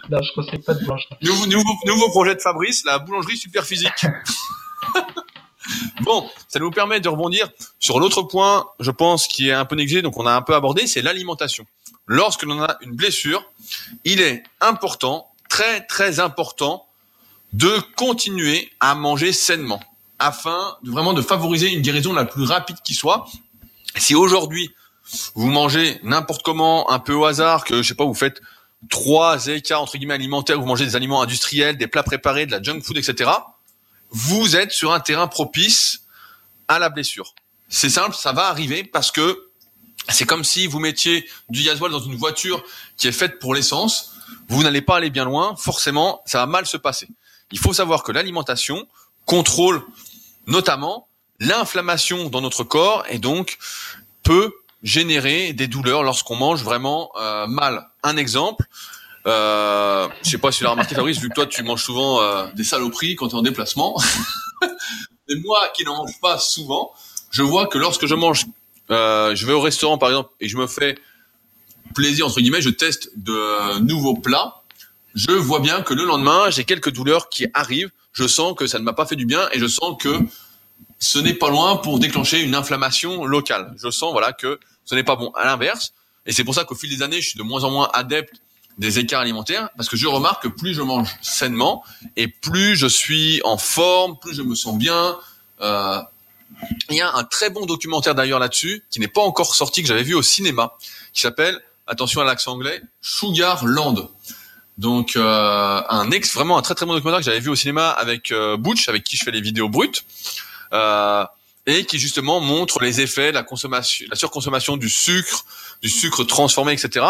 Non, je conseille pas de boulangerie. Nouveau, projet de Fabrice, la boulangerie super physique. <laughs> bon, ça nous permet de rebondir sur l'autre point, je pense, qui est un peu négligé, donc on a un peu abordé, c'est l'alimentation. Lorsque l'on a une blessure, il est important, très très important, de continuer à manger sainement afin de vraiment de favoriser une guérison la plus rapide qui soit. Si aujourd'hui vous mangez n'importe comment, un peu au hasard, que je sais pas, vous faites trois écarts entre guillemets alimentaires, vous mangez des aliments industriels, des plats préparés, de la junk food, etc., vous êtes sur un terrain propice à la blessure. C'est simple, ça va arriver parce que c'est comme si vous mettiez du gasoil dans une voiture qui est faite pour l'essence. Vous n'allez pas aller bien loin. Forcément, ça va mal se passer. Il faut savoir que l'alimentation contrôle notamment l'inflammation dans notre corps et donc peut générer des douleurs lorsqu'on mange vraiment euh, mal. Un exemple, euh, je sais pas si tu l'as remarqué Fabrice, vu que toi tu manges souvent euh, des saloperies quand tu es en déplacement. <laughs> Mais moi qui n'en mange pas souvent, je vois que lorsque je mange, euh, je vais au restaurant par exemple et je me fais plaisir entre guillemets, je teste de nouveaux plats, je vois bien que le lendemain j'ai quelques douleurs qui arrivent, je sens que ça ne m'a pas fait du bien et je sens que ce n'est pas loin pour déclencher une inflammation locale. Je sens voilà que ce n'est pas bon. À l'inverse, et c'est pour ça qu'au fil des années, je suis de moins en moins adepte des écarts alimentaires, parce que je remarque que plus je mange sainement, et plus je suis en forme, plus je me sens bien. Euh, il y a un très bon documentaire d'ailleurs là-dessus, qui n'est pas encore sorti, que j'avais vu au cinéma, qui s'appelle, attention à l'accent anglais, Sugar Land. Donc euh, un ex, vraiment un très très bon documentaire que j'avais vu au cinéma avec euh, Butch, avec qui je fais les vidéos brutes. Euh, et qui justement montre les effets de la consommation, la surconsommation du sucre, du sucre transformé, etc.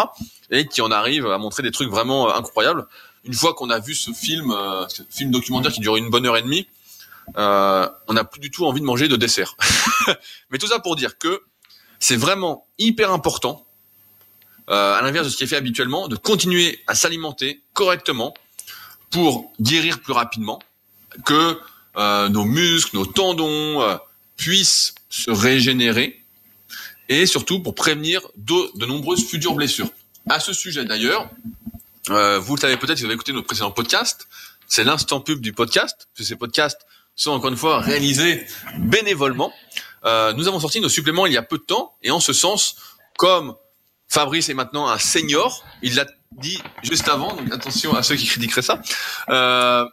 Et qui en arrive à montrer des trucs vraiment euh, incroyables. Une fois qu'on a vu ce film, euh, ce film documentaire qui dure une bonne heure et demie, euh, on n'a plus du tout envie de manger de dessert. <laughs> Mais tout ça pour dire que c'est vraiment hyper important, euh, à l'inverse de ce qui est fait habituellement, de continuer à s'alimenter correctement pour guérir plus rapidement, que euh, nos muscles, nos tendons, euh, puissent se régénérer et surtout pour prévenir de, de nombreuses futures blessures. À ce sujet d'ailleurs, euh, vous le savez peut-être si vous avez écouté notre précédent podcast, c'est l'instant pub du podcast, puisque ces podcasts sont encore une fois réalisés bénévolement. Euh, nous avons sorti nos suppléments il y a peu de temps et en ce sens, comme Fabrice est maintenant un senior, il l'a dit juste avant, donc attention à ceux qui critiqueraient ça. Euh,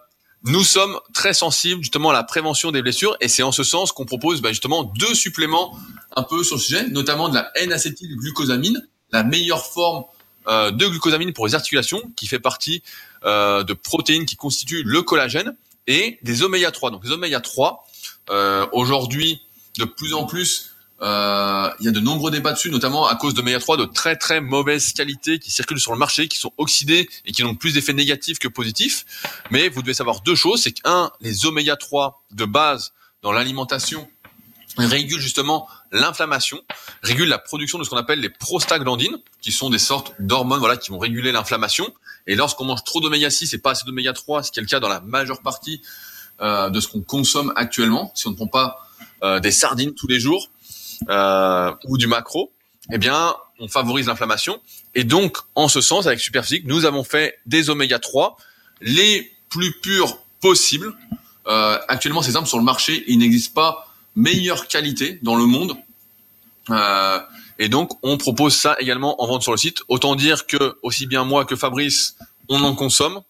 nous sommes très sensibles justement à la prévention des blessures et c'est en ce sens qu'on propose bah, justement deux suppléments un peu sur le sujet, notamment de la N-acétylglucosamine, la meilleure forme euh, de glucosamine pour les articulations, qui fait partie euh, de protéines qui constituent le collagène, et des oméga 3. Donc les oméga 3, euh, aujourd'hui, de plus en plus, euh, il y a de nombreux débats dessus, notamment à cause d'oméga 3 de très très mauvaise qualité qui circulent sur le marché, qui sont oxydés et qui ont plus d'effets négatifs que positifs. Mais vous devez savoir deux choses, c'est qu'un, les oméga 3 de base dans l'alimentation régulent justement l'inflammation, régulent la production de ce qu'on appelle les prostaglandines, qui sont des sortes d'hormones voilà, qui vont réguler l'inflammation. Et lorsqu'on mange trop d'oméga 6 et pas assez d'oméga 3, ce qui est le cas dans la majeure partie euh, de ce qu'on consomme actuellement, si on ne prend pas euh, des sardines tous les jours, euh, ou du macro, eh bien, on favorise l'inflammation. Et donc, en ce sens, avec Superphysique, nous avons fait des oméga 3 les plus purs possibles. Euh, actuellement, ces armes sur le marché, il n'existe pas meilleure qualité dans le monde. Euh, et donc, on propose ça également en vente sur le site. Autant dire que aussi bien moi que Fabrice, on en consomme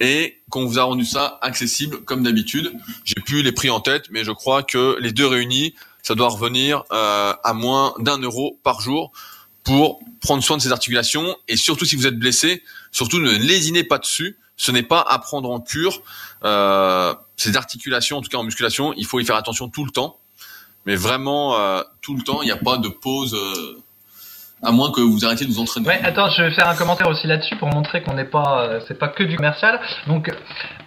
et qu'on vous a rendu ça accessible comme d'habitude. J'ai plus les prix en tête, mais je crois que les deux réunis, ça doit revenir euh, à moins d'un euro par jour pour prendre soin de ces articulations et surtout si vous êtes blessé, surtout ne lésinez pas dessus. Ce n'est pas à prendre en cure. Euh, ces articulations, en tout cas en musculation, il faut y faire attention tout le temps. Mais vraiment, euh, tout le temps, il n'y a pas de pause. Euh, à moins que vous arrêtiez de vous entraîner. Ouais, attends, je vais faire un commentaire aussi là-dessus pour montrer qu'on n'est pas, euh, c'est pas que du commercial. Donc,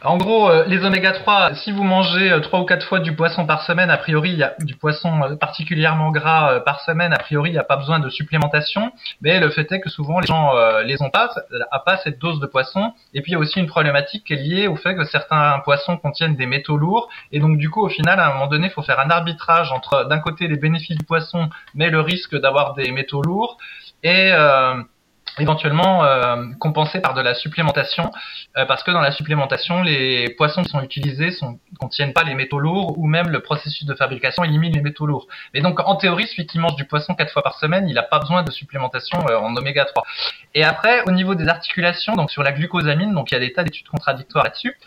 en gros, euh, les oméga 3, si vous mangez euh, trois ou quatre fois du poisson par semaine, a priori, il y a du poisson particulièrement gras par semaine, a priori, il n'y a pas besoin de supplémentation. Mais le fait est que souvent les gens les ont pas, a pas cette dose de poisson. Et puis il y a aussi une problématique qui est liée au fait que certains poissons contiennent des métaux lourds. Et donc du coup, au final, à un moment donné, il faut faire un arbitrage entre d'un côté les bénéfices du poisson, mais le risque d'avoir des métaux lourds et euh, éventuellement euh, compensé par de la supplémentation euh, parce que dans la supplémentation les poissons qui sont utilisés sont contiennent pas les métaux lourds ou même le processus de fabrication élimine les métaux lourds. Mais donc en théorie celui qui mange du poisson quatre fois par semaine, il n'a pas besoin de supplémentation en oméga 3. Et après au niveau des articulations donc sur la glucosamine donc il y a des tas d'études contradictoires là-dessus.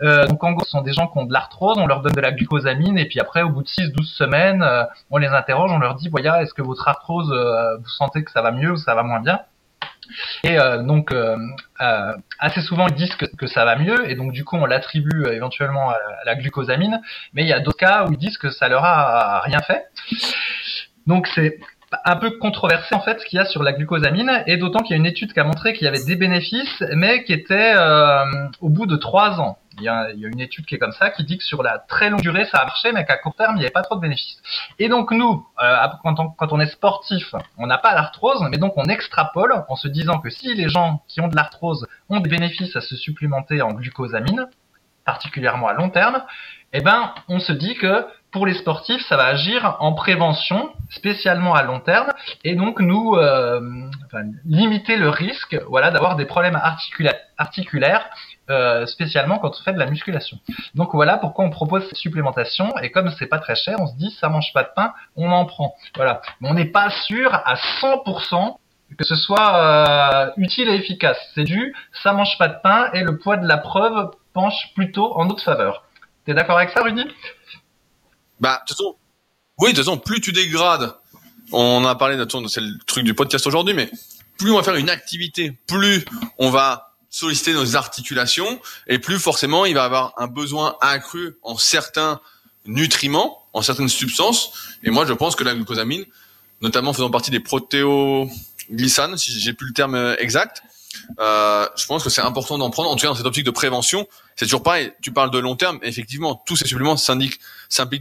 donc en gros ce sont des gens qui ont de l'arthrose, on leur donne de la glucosamine et puis après au bout de 6 12 semaines on les interroge, on leur dit voilà, est-ce que votre arthrose vous sentez que ça va mieux ou ça va moins bien? Et euh, donc, euh, euh, assez souvent, ils disent que, que, ça va mieux, et donc du coup, on l'attribue éventuellement à, la glucosamine. Mais il y a d'autres cas où ils disent que ça leur a rien fait. Donc c'est un peu controversé en fait ce qu'il y a sur la glucosamine, et d'autant qu'il y a une étude qui a montré qu'il y avait des bénéfices, mais qui était au bout de trois ans. Il y, a, il y, a, une étude qui est comme ça qui dit que sur la très longue durée ça a marché mais qu'à court terme il n'y avait pas trop de bénéfices. Et donc nous, euh, quand, on, quand on est sportif, on n'a pas l'arthrose mais donc on extrapole en se disant que si les gens qui ont de l'arthrose ont des bénéfices à se supplémenter en glucosamine, particulièrement à long terme, eh ben on se dit que pour les sportifs, ça va agir en prévention, spécialement à long terme, et donc nous euh, limiter le risque, voilà, d'avoir des problèmes articula articulaires, euh, spécialement quand on fait de la musculation. Donc voilà pourquoi on propose cette supplémentation, et comme c'est pas très cher, on se dit ça mange pas de pain, on en prend. Voilà, mais on n'est pas sûr à 100% que ce soit euh, utile et efficace. C'est du ça mange pas de pain et le poids de la preuve penche plutôt en notre faveur. T'es d'accord avec ça, Rudy? Bah, de toute façon, oui, de toute façon, plus tu dégrades, on a parlé de c'est le truc du podcast aujourd'hui, mais plus on va faire une activité, plus on va solliciter nos articulations, et plus forcément il va avoir un besoin accru en certains nutriments, en certaines substances. Et moi, je pense que la glucosamine, notamment faisant partie des protéoglycanes, si j'ai plus le terme exact, euh, je pense que c'est important d'en prendre, en tout cas dans cette optique de prévention. C'est toujours pareil, tu parles de long terme, effectivement, tous ces suppléments s'impliquent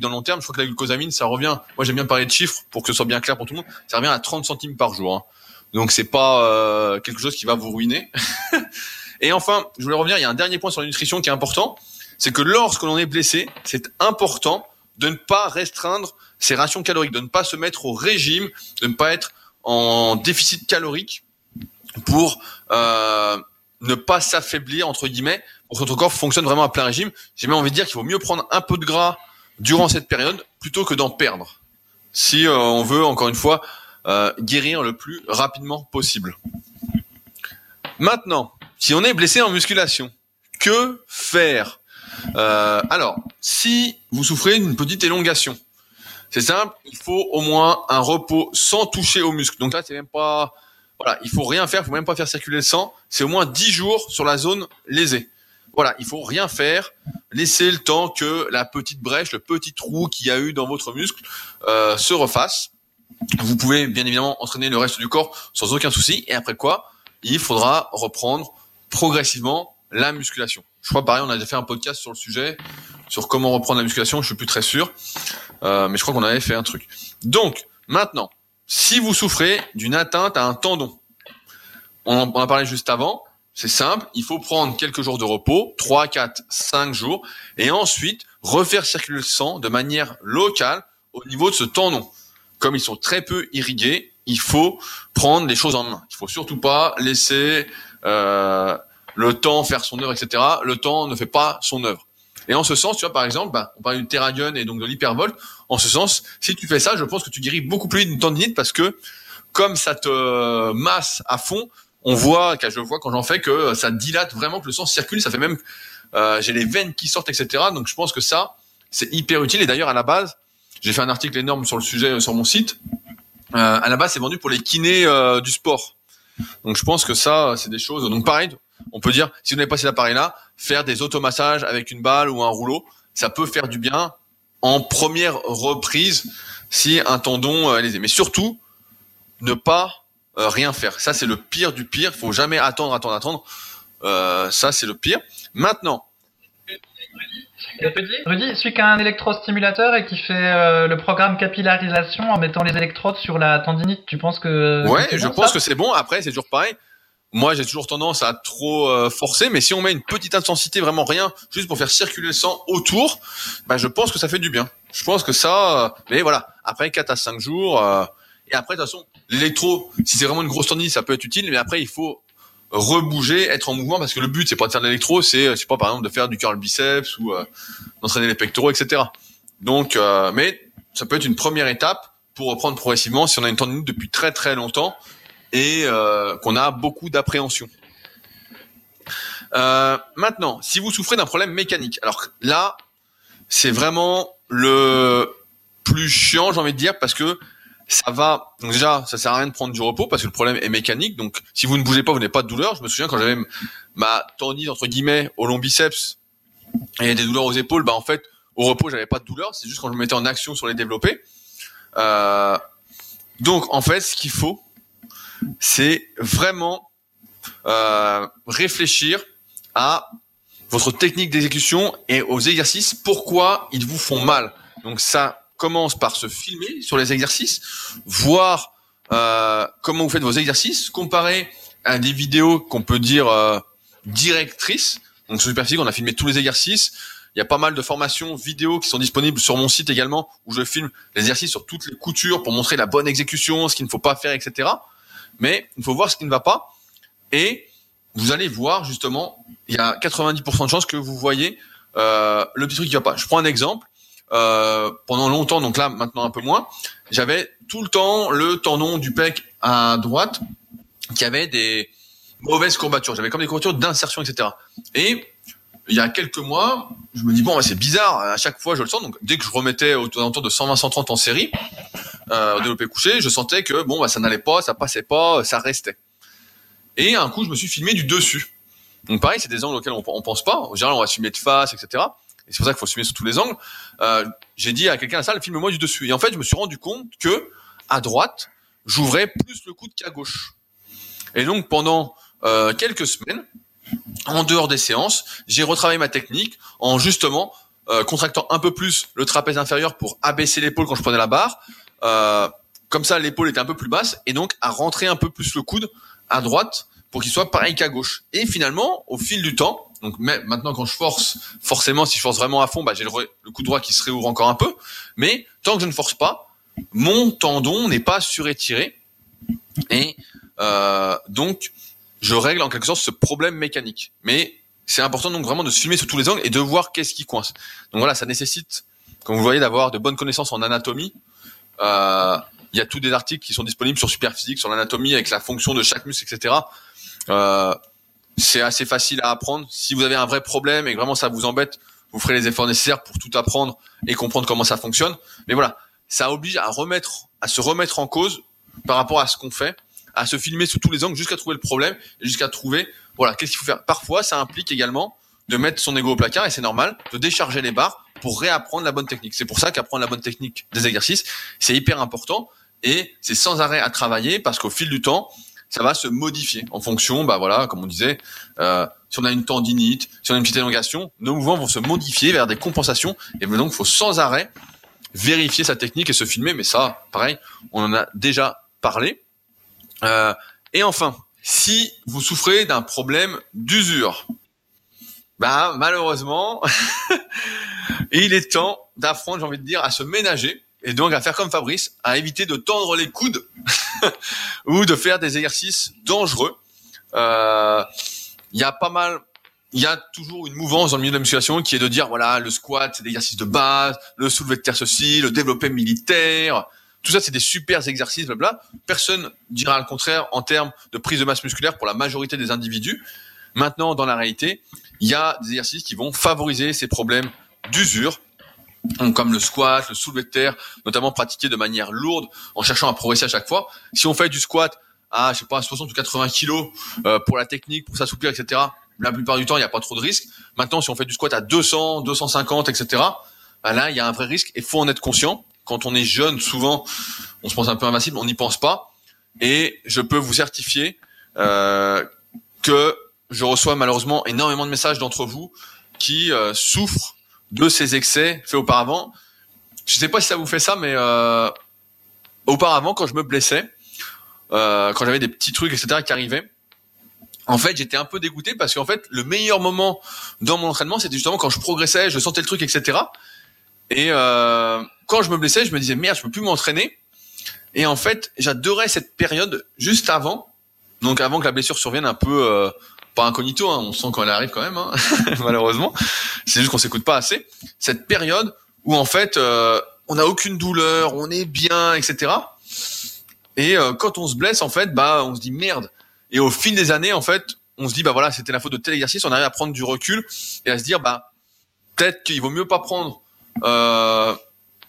dans le long terme. Je crois que la glucosamine, ça revient, moi j'aime bien parler de chiffres pour que ce soit bien clair pour tout le monde, ça revient à 30 centimes par jour. Hein. Donc c'est pas euh, quelque chose qui va vous ruiner. <laughs> Et enfin, je voulais revenir, il y a un dernier point sur la nutrition qui est important, c'est que lorsque l'on est blessé, c'est important de ne pas restreindre ses rations caloriques, de ne pas se mettre au régime, de ne pas être en déficit calorique pour euh, ne pas s'affaiblir entre guillemets pour que notre corps fonctionne vraiment à plein régime. J'ai même envie de dire qu'il vaut mieux prendre un peu de gras durant cette période plutôt que d'en perdre. Si euh, on veut encore une fois euh, guérir le plus rapidement possible. Maintenant, si on est blessé en musculation, que faire? Euh, Alors, si vous souffrez d'une petite élongation, c'est simple, il faut au moins un repos sans toucher aux muscles. Donc là, c'est même pas voilà, il faut rien faire, il faut même pas faire circuler le sang. C'est au moins 10 jours sur la zone lésée. Voilà, il faut rien faire. Laissez le temps que la petite brèche, le petit trou qu'il y a eu dans votre muscle euh, se refasse. Vous pouvez bien évidemment entraîner le reste du corps sans aucun souci. Et après quoi, il faudra reprendre progressivement la musculation. Je crois pareil, on a déjà fait un podcast sur le sujet, sur comment reprendre la musculation. Je suis plus très sûr, euh, mais je crois qu'on avait fait un truc. Donc maintenant, si vous souffrez d'une atteinte à un tendon, on en a parlé juste avant, c'est simple, il faut prendre quelques jours de repos, 3, 4, 5 jours, et ensuite refaire circuler le sang de manière locale au niveau de ce tendon. Comme ils sont très peu irrigués, il faut prendre les choses en main. Il faut surtout pas laisser euh, le temps faire son œuvre, etc. Le temps ne fait pas son œuvre. Et en ce sens, tu vois, par exemple, bah, on parle du Terragun et donc de l'hypervolt. En ce sens, si tu fais ça, je pense que tu guéris beaucoup plus vite d'une tendinite parce que comme ça te masse à fond, on voit, je vois quand j'en fais que ça dilate vraiment, que le sang circule. Ça fait même, euh, j'ai les veines qui sortent, etc. Donc je pense que ça, c'est hyper utile. Et d'ailleurs, à la base, j'ai fait un article énorme sur le sujet euh, sur mon site. Euh, à la base, c'est vendu pour les kinés euh, du sport. Donc je pense que ça, c'est des choses. Donc pareil, on peut dire, si vous n'avez pas cet appareil-là, faire des automassages avec une balle ou un rouleau, ça peut faire du bien en première reprise si un tendon euh, est lésé. Mais surtout, ne pas euh, rien faire. Ça, c'est le pire du pire. Il faut jamais attendre, attendre, attendre. Euh, ça, c'est le pire. Maintenant. Rudy, celui qui a un électrostimulateur et qui fait le programme capillarisation en mettant les électrodes sur la tendinite, tu penses que... Ouais, je pense que c'est bon. Après, c'est toujours pareil moi j'ai toujours tendance à trop euh, forcer, mais si on met une petite intensité, vraiment rien, juste pour faire circuler le sang autour, bah, je pense que ça fait du bien. Je pense que ça, euh, mais voilà, après 4 à 5 jours, euh, et après de toute façon, l'électro, si c'est vraiment une grosse tendinite, ça peut être utile, mais après il faut rebouger, être en mouvement, parce que le but c'est pas de faire de l'électro, c'est, je pas, par exemple de faire du curl biceps ou d'entraîner les pectoraux, etc. Donc, mais ça peut être une première étape pour reprendre progressivement si on a une tendinite depuis très très longtemps et euh, qu'on a beaucoup d'appréhension. Euh, maintenant, si vous souffrez d'un problème mécanique, alors là, c'est vraiment le plus chiant, j'ai envie de dire, parce que ça va. Donc déjà, ça sert à rien de prendre du repos parce que le problème est mécanique. Donc, si vous ne bougez pas, vous n'avez pas de douleur. Je me souviens quand j'avais ma tendine entre guillemets au long biceps et des douleurs aux épaules, bah en fait, au repos, j'avais pas de douleur. C'est juste quand je me mettais en action sur les développés. Euh, donc, en fait, ce qu'il faut, c'est vraiment euh, réfléchir à votre technique d'exécution et aux exercices. Pourquoi ils vous font mal? Donc, ça commence par se filmer sur les exercices, voir euh, comment vous faites vos exercices, comparer à des vidéos qu'on peut dire euh, directrices. Donc sur Superphysique, on a filmé tous les exercices. Il y a pas mal de formations vidéo qui sont disponibles sur mon site également, où je filme les exercices sur toutes les coutures pour montrer la bonne exécution, ce qu'il ne faut pas faire, etc. Mais il faut voir ce qui ne va pas. Et vous allez voir justement, il y a 90% de chances que vous voyez euh, le petit truc qui va pas. Je prends un exemple. Euh, pendant longtemps, donc là maintenant un peu moins, j'avais tout le temps le tendon du pec à droite qui avait des mauvaises courbatures. J'avais comme des courbatures d'insertion, etc. Et il y a quelques mois, je me dis bon, c'est bizarre. À chaque fois, je le sens. Donc dès que je remettais autour de 120-130 en série euh, au développé couché, je sentais que bon, bah, ça n'allait pas, ça passait pas, ça restait. Et un coup, je me suis filmé du dessus. Donc pareil, c'est des angles auxquels on, on pense pas. En général, on va filmer de face, etc et c'est pour ça qu'il faut filmer sur tous les angles. Euh, j'ai dit à quelqu'un à la salle, filme-moi du dessus. Et en fait, je me suis rendu compte que à droite, j'ouvrais plus le coude qu'à gauche. Et donc pendant euh, quelques semaines, en dehors des séances, j'ai retravaillé ma technique en justement euh, contractant un peu plus le trapèze inférieur pour abaisser l'épaule quand je prenais la barre. Euh, comme ça, l'épaule était un peu plus basse et donc à rentrer un peu plus le coude à droite pour qu'il soit pareil qu'à gauche. Et finalement, au fil du temps, donc maintenant quand je force, forcément si je force vraiment à fond, bah, j'ai le, le, coup droit qui se réouvre encore un peu. Mais tant que je ne force pas, mon tendon n'est pas surétiré et euh, donc je règle en quelque sorte ce problème mécanique. Mais c'est important donc vraiment de se filmer sous tous les angles et de voir qu'est-ce qui coince. Donc voilà, ça nécessite, comme vous voyez, d'avoir de bonnes connaissances en anatomie. Euh, il y a tous des articles qui sont disponibles sur Superphysique, sur l'anatomie avec la fonction de chaque muscle, etc. Euh, c'est assez facile à apprendre. Si vous avez un vrai problème et que vraiment ça vous embête, vous ferez les efforts nécessaires pour tout apprendre et comprendre comment ça fonctionne. Mais voilà, ça oblige à remettre, à se remettre en cause par rapport à ce qu'on fait, à se filmer sous tous les angles jusqu'à trouver le problème, jusqu'à trouver, voilà, qu'est-ce qu'il faut faire. Parfois, ça implique également de mettre son ego au placard et c'est normal, de décharger les barres pour réapprendre la bonne technique. C'est pour ça qu'apprendre la bonne technique des exercices, c'est hyper important et c'est sans arrêt à travailler parce qu'au fil du temps, ça va se modifier en fonction, bah voilà, comme on disait, euh, si on a une tendinite, si on a une petite élongation, nos mouvements vont se modifier vers des compensations et donc il faut sans arrêt vérifier sa technique et se filmer. Mais ça, pareil, on en a déjà parlé. Euh, et enfin, si vous souffrez d'un problème d'usure, bah malheureusement, <laughs> il est temps d'apprendre, j'ai envie de dire, à se ménager et donc à faire comme Fabrice, à éviter de tendre les coudes <laughs> ou de faire des exercices dangereux. Euh, il y a pas mal, il y a toujours une mouvance dans le milieu de la musculation qui est de dire voilà le squat c'est des exercices de base, le soulevé de terre ceci, le développé militaire, tout ça c'est des super exercices blabla. Personne dira le contraire en termes de prise de masse musculaire pour la majorité des individus. Maintenant dans la réalité, il y a des exercices qui vont favoriser ces problèmes d'usure comme le squat, le soulevé de terre, notamment pratiqué de manière lourde en cherchant à progresser à chaque fois. Si on fait du squat à, je sais pas, 60 ou 80 kilos euh, pour la technique, pour s'assouplir, etc., la plupart du temps, il n'y a pas trop de risques. Maintenant, si on fait du squat à 200, 250, etc., bah là, il y a un vrai risque et faut en être conscient. Quand on est jeune, souvent, on se pense un peu invincible, on n'y pense pas. Et je peux vous certifier euh, que je reçois malheureusement énormément de messages d'entre vous qui euh, souffrent de ces excès faits auparavant. Je sais pas si ça vous fait ça, mais euh, auparavant, quand je me blessais, euh, quand j'avais des petits trucs, etc., qui arrivaient, en fait, j'étais un peu dégoûté parce qu'en fait, le meilleur moment dans mon entraînement, c'était justement quand je progressais, je sentais le truc, etc. Et euh, quand je me blessais, je me disais merde, je peux plus m'entraîner. Et en fait, j'adorais cette période juste avant, donc avant que la blessure survienne un peu euh, pas incognito, hein, on sent quand elle arrive quand même, hein, <laughs> malheureusement. C'est juste qu'on s'écoute pas assez. Cette période où en fait euh, on n'a aucune douleur, on est bien, etc. Et euh, quand on se blesse, en fait, bah on se dit merde. Et au fil des années, en fait, on se dit bah voilà, c'était la faute de tel exercice. On arrive à prendre du recul et à se dire bah peut-être qu'il vaut mieux pas prendre euh,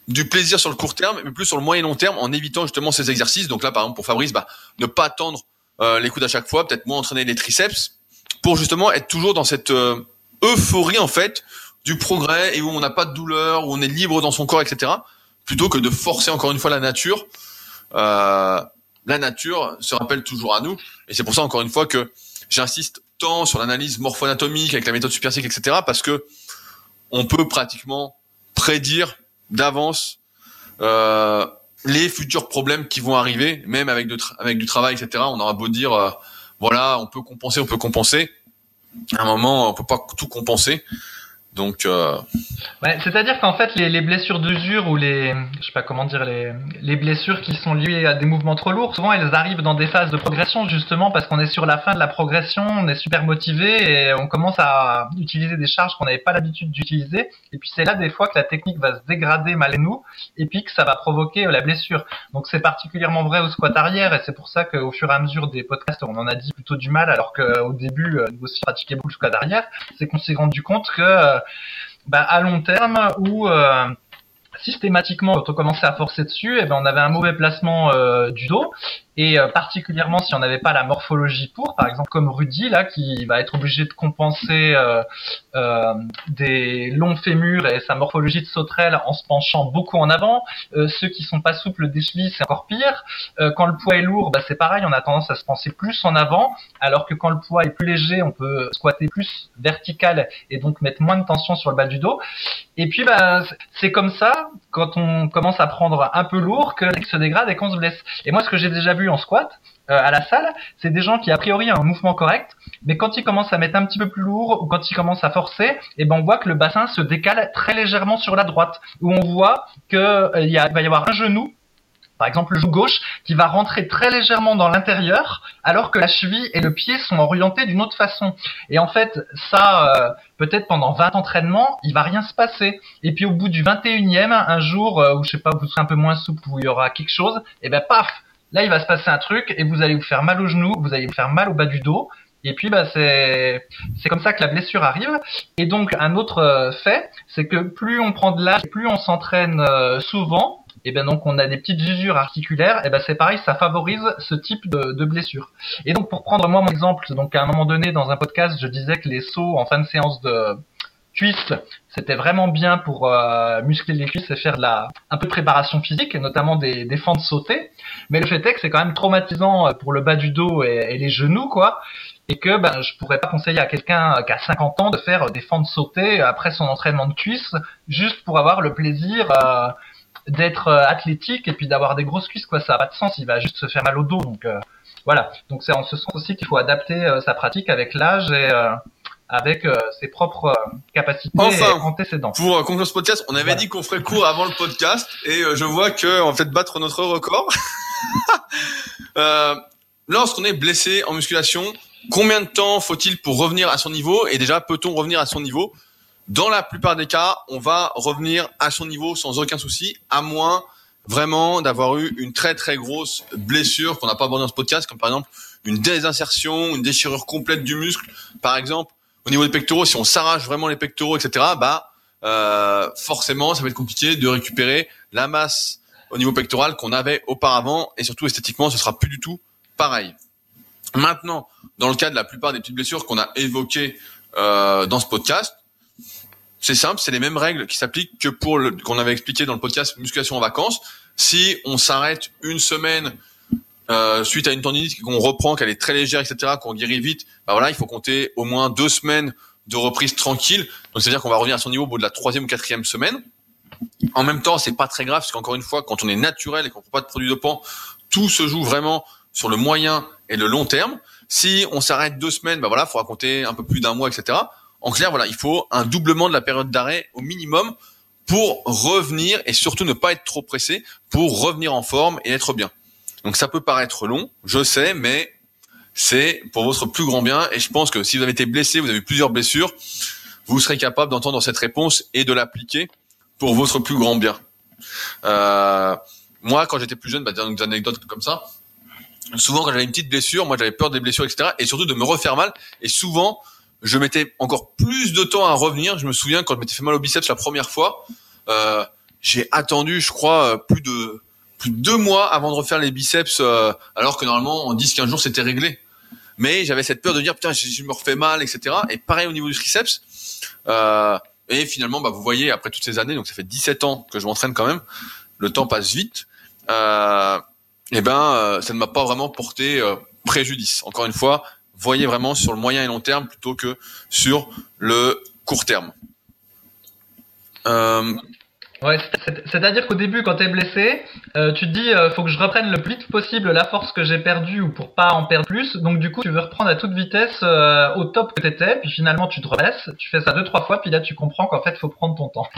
du plaisir sur le court terme, mais plus sur le moyen et long terme en évitant justement ces exercices. Donc là, par exemple, pour Fabrice, bah, ne pas attendre euh, les coudes à chaque fois, peut-être moins entraîner les triceps, pour justement être toujours dans cette euh, euphorie en fait du progrès et où on n'a pas de douleur, où on est libre dans son corps, etc. Plutôt que de forcer encore une fois la nature. Euh, la nature se rappelle toujours à nous, et c'est pour ça encore une fois que j'insiste tant sur l'analyse morpho-anatomique avec la méthode superphysique, etc. Parce que on peut pratiquement prédire d'avance euh, les futurs problèmes qui vont arriver, même avec, avec du travail, etc. On aura beau dire, euh, voilà, on peut compenser, on peut compenser. À un moment, on peut pas tout compenser. Donc, euh... c'est-à-dire qu'en fait, les, les, blessures d'usure ou les, je sais pas comment dire, les, les, blessures qui sont liées à des mouvements trop lourds, souvent elles arrivent dans des phases de progression justement parce qu'on est sur la fin de la progression, on est super motivé et on commence à utiliser des charges qu'on n'avait pas l'habitude d'utiliser. Et puis c'est là des fois que la technique va se dégrader malgré nous et puis que ça va provoquer euh, la blessure. Donc c'est particulièrement vrai au squat arrière et c'est pour ça qu'au fur et à mesure des podcasts, on en a dit plutôt du mal alors qu'au début, nous aussi pratiquait beaucoup le squat arrière, c'est qu'on s'est rendu compte que euh, bah, à long terme ou euh, systématiquement quand on commençait à forcer dessus, et eh ben on avait un mauvais placement euh, du dos et euh, particulièrement si on n'avait pas la morphologie pour, par exemple comme Rudy là qui va être obligé de compenser euh, euh, des longs fémurs et sa morphologie de sauterelle en se penchant beaucoup en avant. ceux qui sont pas souples des chevilles c'est encore pire. quand le poids est lourd, bah, c'est pareil, on a tendance à se penser plus en avant, alors que quand le poids est plus léger, on peut squatter plus vertical et donc mettre moins de tension sur le bas du dos. Et puis bah, c'est comme ça quand on commence à prendre un peu lourd que se dégrade et qu'on se blesse. Et moi ce que j'ai déjà vu en squat euh, à la salle, c'est des gens qui a priori ont un mouvement correct, mais quand ils commencent à mettre un petit peu plus lourd ou quand ils commencent à forcer, et eh ben on voit que le bassin se décale très légèrement sur la droite, où on voit que euh, va y avoir un genou par exemple le genou gauche, qui va rentrer très légèrement dans l'intérieur, alors que la cheville et le pied sont orientés d'une autre façon. Et en fait, ça, euh, peut-être pendant 20 entraînements, il va rien se passer. Et puis au bout du 21e, un jour où je sais pas, vous serez un peu moins souple, où il y aura quelque chose, et ben paf, Là, il va se passer un truc et vous allez vous faire mal au genou, vous allez vous faire mal au bas du dos. Et puis, bah, c'est comme ça que la blessure arrive. Et donc, un autre euh, fait, c'est que plus on prend de l'âge, plus on s'entraîne euh, souvent, et ben donc on a des petites usures articulaires, et ben c'est pareil, ça favorise ce type de, de blessure. Et donc pour prendre moi mon exemple, donc à un moment donné dans un podcast, je disais que les sauts en fin de séance de cuisses, c'était vraiment bien pour euh, muscler les cuisses et faire de la un peu de préparation physique, et notamment des, des fentes sautées. Mais le fait est que c'est quand même traumatisant euh, pour le bas du dos et, les genoux, quoi. Et que ben, je pourrais pas conseiller à quelqu'un qui a 50 ans de faire des fentes sautées après son entraînement de cuisses, juste pour avoir le plaisir euh, d'être athlétique et puis d'avoir des grosses cuisses, quoi. Ça a pas de sens, il va juste se faire mal au dos. Donc voilà. Donc c'est en ce sens aussi qu'il faut adapter sa pratique avec l'âge et avec euh, ses propres euh, capacités enfin, antécédentes. Pour euh, conclure ce podcast, on avait dit qu'on ferait court avant le podcast et je vois que on fait battre notre record. <laughs> Lorsqu'on est blessé en musculation, combien de temps faut-il pour revenir à son niveau? Et déjà, peut-on revenir à son niveau? Dans la plupart des cas, on va revenir à son niveau sans aucun souci, à moins vraiment d'avoir eu une très très grosse blessure qu'on n'a pas abordé dans ce podcast, comme par exemple une désinsertion, une déchirure complète du muscle, par exemple au niveau des pectoraux, si on s'arrache vraiment les pectoraux, etc., bah euh, forcément, ça va être compliqué de récupérer la masse au niveau pectoral qu'on avait auparavant, et surtout esthétiquement, ce sera plus du tout pareil. Maintenant, dans le cas de la plupart des petites blessures qu'on a évoquées euh, dans ce podcast, c'est simple, c'est les mêmes règles qui s'appliquent que pour le qu'on avait expliqué dans le podcast musculation en vacances. Si on s'arrête une semaine euh, suite à une tendinite qu'on reprend, qu'elle est très légère, etc., qu'on guérit vite, bah voilà, il faut compter au moins deux semaines de reprise tranquille. Donc c'est-à-dire qu'on va revenir à son niveau au bout de la troisième ou quatrième semaine. En même temps, c'est pas très grave, parce qu'encore une fois, quand on est naturel et qu'on prend pas de produits dopants, tout se joue vraiment sur le moyen et le long terme. Si on s'arrête deux semaines, bah voilà, il faudra compter un peu plus d'un mois, etc. En clair, voilà, il faut un doublement de la période d'arrêt au minimum pour revenir et surtout ne pas être trop pressé pour revenir en forme et être bien. Donc ça peut paraître long, je sais, mais c'est pour votre plus grand bien. Et je pense que si vous avez été blessé, vous avez plusieurs blessures, vous serez capable d'entendre cette réponse et de l'appliquer pour votre plus grand bien. Euh, moi, quand j'étais plus jeune, bah, des anecdotes comme ça. Souvent, quand j'avais une petite blessure, moi j'avais peur des blessures, etc. Et surtout de me refaire mal. Et souvent, je mettais encore plus de temps à revenir. Je me souviens quand je m'étais fait mal au biceps la première fois. Euh, j'ai attendu, je crois, plus de plus de deux mois avant de refaire les biceps, alors que normalement en 10-15 jours c'était réglé. Mais j'avais cette peur de dire putain, je, me refais mal, etc. Et pareil au niveau du triceps. Euh, et finalement, bah, vous voyez, après toutes ces années, donc ça fait 17 ans que je m'entraîne quand même, le temps passe vite. Euh, et ben, euh, ça ne m'a pas vraiment porté euh, préjudice. Encore une fois, voyez vraiment sur le moyen et long terme plutôt que sur le court terme. Euh, Ouais, c'est-à-dire qu'au début, quand t'es blessé, euh, tu te dis, euh, faut que je reprenne le plus vite possible la force que j'ai perdue ou pour pas en perdre plus. Donc du coup, tu veux reprendre à toute vitesse euh, au top que t'étais, puis finalement tu te rebaisses, tu fais ça deux trois fois, puis là tu comprends qu'en fait, faut prendre ton temps.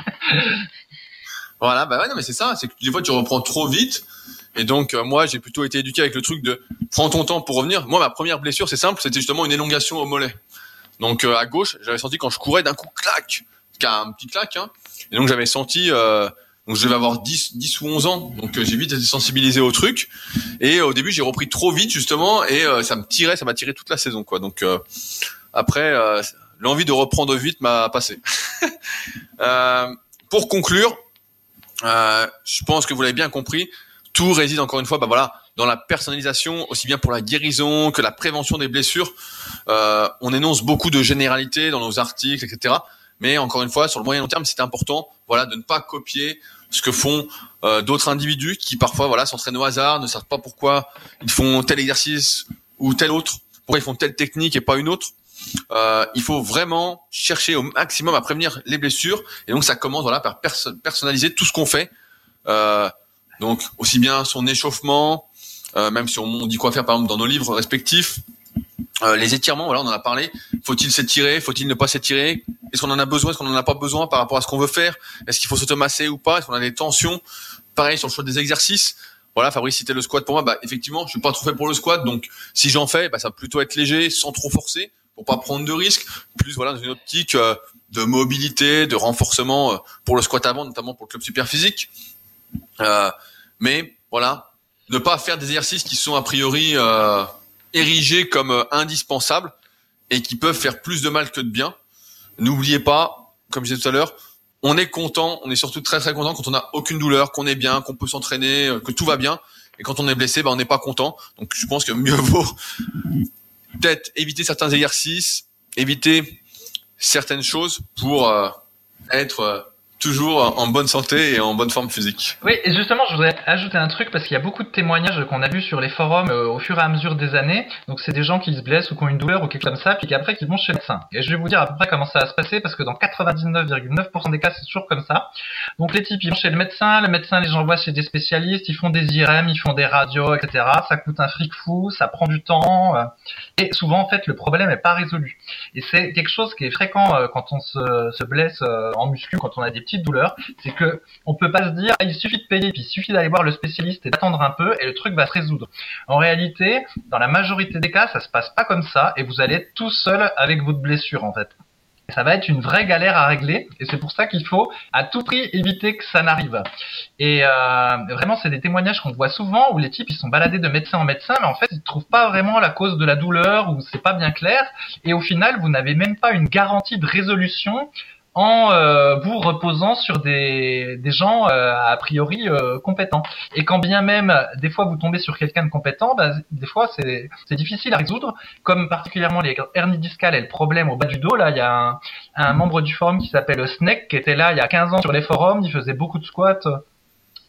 <laughs> voilà, bah ouais, non mais c'est ça, c'est que des fois tu reprends trop vite. Et donc euh, moi, j'ai plutôt été éduqué avec le truc de prends ton temps pour revenir. Moi, ma première blessure, c'est simple, c'était justement une élongation au mollet. Donc à gauche, j'avais senti quand je courais d'un coup, clac, un petit clac, hein, et donc j'avais senti, euh, donc je devais avoir 10, 10 ou 11 ans, donc euh, j'ai vite été sensibilisé au truc. Et au début j'ai repris trop vite justement, et euh, ça me tirait, ça m'a tiré toute la saison quoi. Donc après l'envie de reprendre vite m'a passé. <laughs> pour conclure, je pense que vous l'avez bien compris, tout réside encore une fois, bah voilà, dans la personnalisation, aussi bien pour la guérison que la prévention des blessures. on énonce beaucoup de généralités dans nos articles, etc. Mais encore une fois, sur le moyen long terme, c'est important, voilà, de ne pas copier ce que font euh, d'autres individus qui parfois, voilà, s'entraînent au hasard, ne savent pas pourquoi ils font tel exercice ou tel autre, pourquoi ils font telle technique et pas une autre. Euh, il faut vraiment chercher au maximum à prévenir les blessures et donc ça commence voilà par personnaliser tout ce qu'on fait. Euh, donc aussi bien son échauffement, euh, même si on dit quoi faire par exemple dans nos livres respectifs, euh, les étirements, voilà, on en a parlé. Faut-il s'étirer? Faut-il ne pas s'étirer? Est-ce qu'on en a besoin? Est-ce qu'on en a pas besoin par rapport à ce qu'on veut faire? Est-ce qu'il faut s'automasser ou pas? Est-ce qu'on a des tensions? Pareil sur le choix des exercices. Voilà, Fabrice citait le squat pour moi. Bah, effectivement, je suis pas trop fait pour le squat, donc si j'en fais, bah, ça va plutôt être léger, sans trop forcer, pour pas prendre de risques. Plus voilà, dans une optique euh, de mobilité, de renforcement euh, pour le squat avant, notamment pour le club super physique. mais voilà, ne pas faire des exercices qui sont a priori érigés comme euh, indispensables et qui peuvent faire plus de mal que de bien. N'oubliez pas, comme je disais tout à l'heure, on est content, on est surtout très très content quand on n'a aucune douleur, qu'on est bien, qu'on peut s'entraîner, euh, que tout va bien. Et quand on est blessé, ben on n'est pas content. Donc je pense que mieux <laughs> vaut peut-être éviter certains exercices, éviter certaines choses pour euh, être toujours en bonne santé et en bonne forme physique. Oui, et justement, je voudrais ajouter un truc parce qu'il y a beaucoup de témoignages qu'on a vus sur les forums euh, au fur et à mesure des années. Donc, c'est des gens qui se blessent ou qui ont une douleur ou quelque chose comme ça, puis qu'après qui vont chez le médecin. Et je vais vous dire à peu près comment ça va se passer parce que dans 99,9% des cas, c'est toujours comme ça. Donc, les types, ils vont chez le médecin, le médecin les envoie chez des spécialistes, ils font des IRM, ils font des radios, etc. Ça coûte un fric fou, ça prend du temps. Euh, et souvent, en fait, le problème n'est pas résolu. Et c'est quelque chose qui est fréquent euh, quand on se, se blesse en muscu, quand on a des douleur, c'est que on peut pas se dire ah, il suffit de payer, puis il suffit d'aller voir le spécialiste et d'attendre un peu et le truc va se résoudre. En réalité, dans la majorité des cas, ça se passe pas comme ça et vous allez tout seul avec votre blessure en fait. Ça va être une vraie galère à régler et c'est pour ça qu'il faut à tout prix éviter que ça n'arrive. Et euh, vraiment, c'est des témoignages qu'on voit souvent où les types ils sont baladés de médecin en médecin, mais en fait ils trouvent pas vraiment la cause de la douleur ou c'est pas bien clair. Et au final, vous n'avez même pas une garantie de résolution en euh, vous reposant sur des, des gens euh, a priori euh, compétents. Et quand bien même des fois vous tombez sur quelqu'un de compétent, bah, des fois c'est, difficile à résoudre, comme particulièrement les hernies discales et le problème au bas du dos. Là, il y a un, un membre du forum qui s'appelle Snake qui était là il y a 15 ans sur les forums, il faisait beaucoup de squats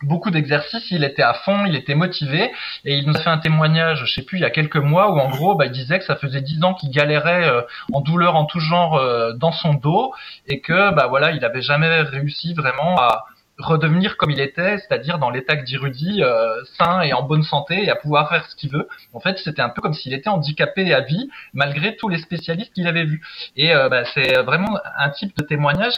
beaucoup d'exercices, il était à fond, il était motivé, et il nous a fait un témoignage, je sais plus, il y a quelques mois, où en gros, bah, il disait que ça faisait dix ans qu'il galérait euh, en douleur en tout genre euh, dans son dos, et que bah voilà, il avait jamais réussi vraiment à redevenir comme il était, c'est-à-dire dans l'état que dit Rudy, euh, sain et en bonne santé et à pouvoir faire ce qu'il veut. En fait, c'était un peu comme s'il était handicapé à vie, malgré tous les spécialistes qu'il avait vus. Et bah, c'est vraiment un type de témoignage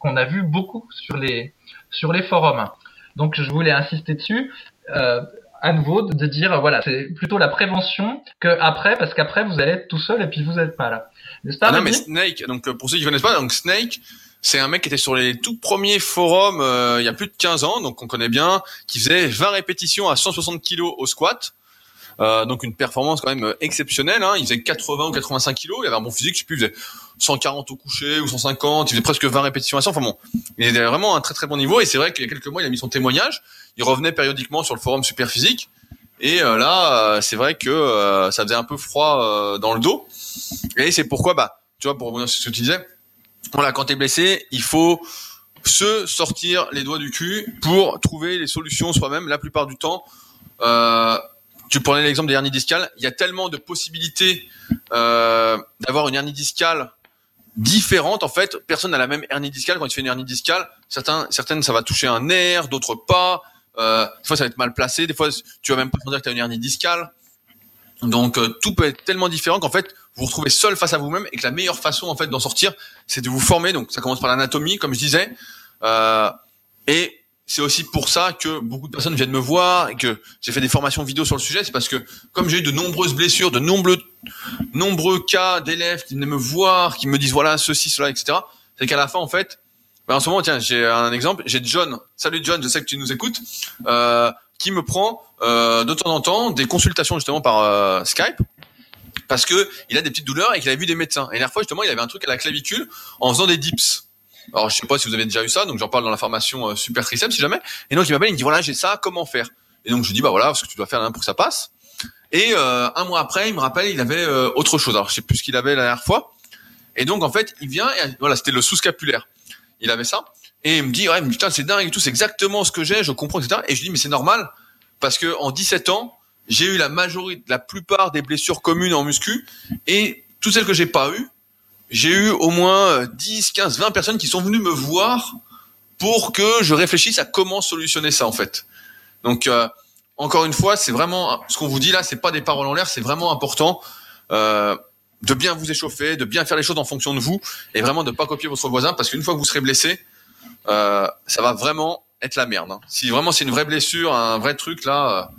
qu'on a vu beaucoup sur les sur les forums. Donc je voulais insister dessus. Euh, à nouveau de dire voilà c'est plutôt la prévention que après parce qu'après vous allez être tout seul et puis vous êtes pas là. Ah non mais Snake donc euh, pour ceux qui connaissent pas donc Snake c'est un mec qui était sur les tout premiers forums euh, il y a plus de 15 ans donc on connaît bien qui faisait 20 répétitions à 160 kilos au squat. donc une performance quand même exceptionnelle. Hein. Il faisait 80 ou 85 kilos, il avait un bon physique, je sais plus, il faisait 140 au coucher ou 150, il faisait presque 20 répétitions à 100. Enfin bon, il était vraiment à un très très bon niveau et c'est vrai qu'il y a quelques mois, il a mis son témoignage. Il revenait périodiquement sur le forum Super Physique et euh, là, euh, c'est vrai que euh, ça faisait un peu froid dans le dos. Et c'est pourquoi, bah, tu vois, pour revenir sur ce que tu disais, voilà, quand t'es blessé, il faut se sortir les doigts du cul pour trouver les solutions soi-même. La plupart du temps, euh, tu prenais l'exemple des hernies discales, il y a tellement de possibilités euh, d'avoir une hernie discale différente. En fait, personne n'a la même hernie discale. Quand tu fais une hernie discale, certains, certaines, ça va toucher un nerf, d'autres pas. Euh, des fois, ça va être mal placé. Des fois, tu vas même pas dire que tu as une hernie discale. Donc, euh, tout peut être tellement différent qu'en fait, vous vous retrouvez seul face à vous-même et que la meilleure façon, en fait, d'en sortir, c'est de vous former. Donc, ça commence par l'anatomie, comme je disais. Euh, et c'est aussi pour ça que beaucoup de personnes viennent me voir et que j'ai fait des formations vidéo sur le sujet. C'est parce que comme j'ai eu de nombreuses blessures, de nombreux, nombreux cas d'élèves qui venaient me voir, qui me disent voilà ceci, cela, etc. C'est qu'à la fin, en fait, ben en ce moment, tiens, j'ai un exemple. J'ai John. Salut John, je sais que tu nous écoutes. Euh, qui me prend euh, de temps en temps des consultations justement par euh, Skype parce que il a des petites douleurs et qu'il a vu des médecins. Et la dernière fois justement, il avait un truc à la clavicule en faisant des dips. Alors je sais pas si vous avez déjà eu ça, donc j'en parle dans la formation euh, Super Triceps si jamais. Et donc il m'appelle, il me dit voilà j'ai ça, comment faire? Et donc je dis bah voilà parce que tu dois faire pour que ça passe. Et euh, un mois après, il me rappelle, il avait euh, autre chose. Alors je sais plus ce qu'il avait la dernière fois. Et donc en fait, il vient et voilà, c'était le sous-scapulaire. Il avait ça et il me dit ouais putain c'est dingue et tout, c'est exactement ce que j'ai, je comprends etc. Et je lui dis mais c'est normal parce que en 17 ans, j'ai eu la majorité, la plupart des blessures communes en muscu et toutes celles que j'ai pas eues, j'ai eu au moins 10, 15, 20 personnes qui sont venues me voir pour que je réfléchisse à comment solutionner ça en fait. Donc euh, encore une fois, c'est vraiment ce qu'on vous dit là, c'est pas des paroles en l'air, c'est vraiment important euh, de bien vous échauffer, de bien faire les choses en fonction de vous et vraiment de pas copier votre voisin parce qu'une fois que vous serez blessé, euh, ça va vraiment être la merde. Hein. Si vraiment c'est une vraie blessure, un vrai truc là, euh,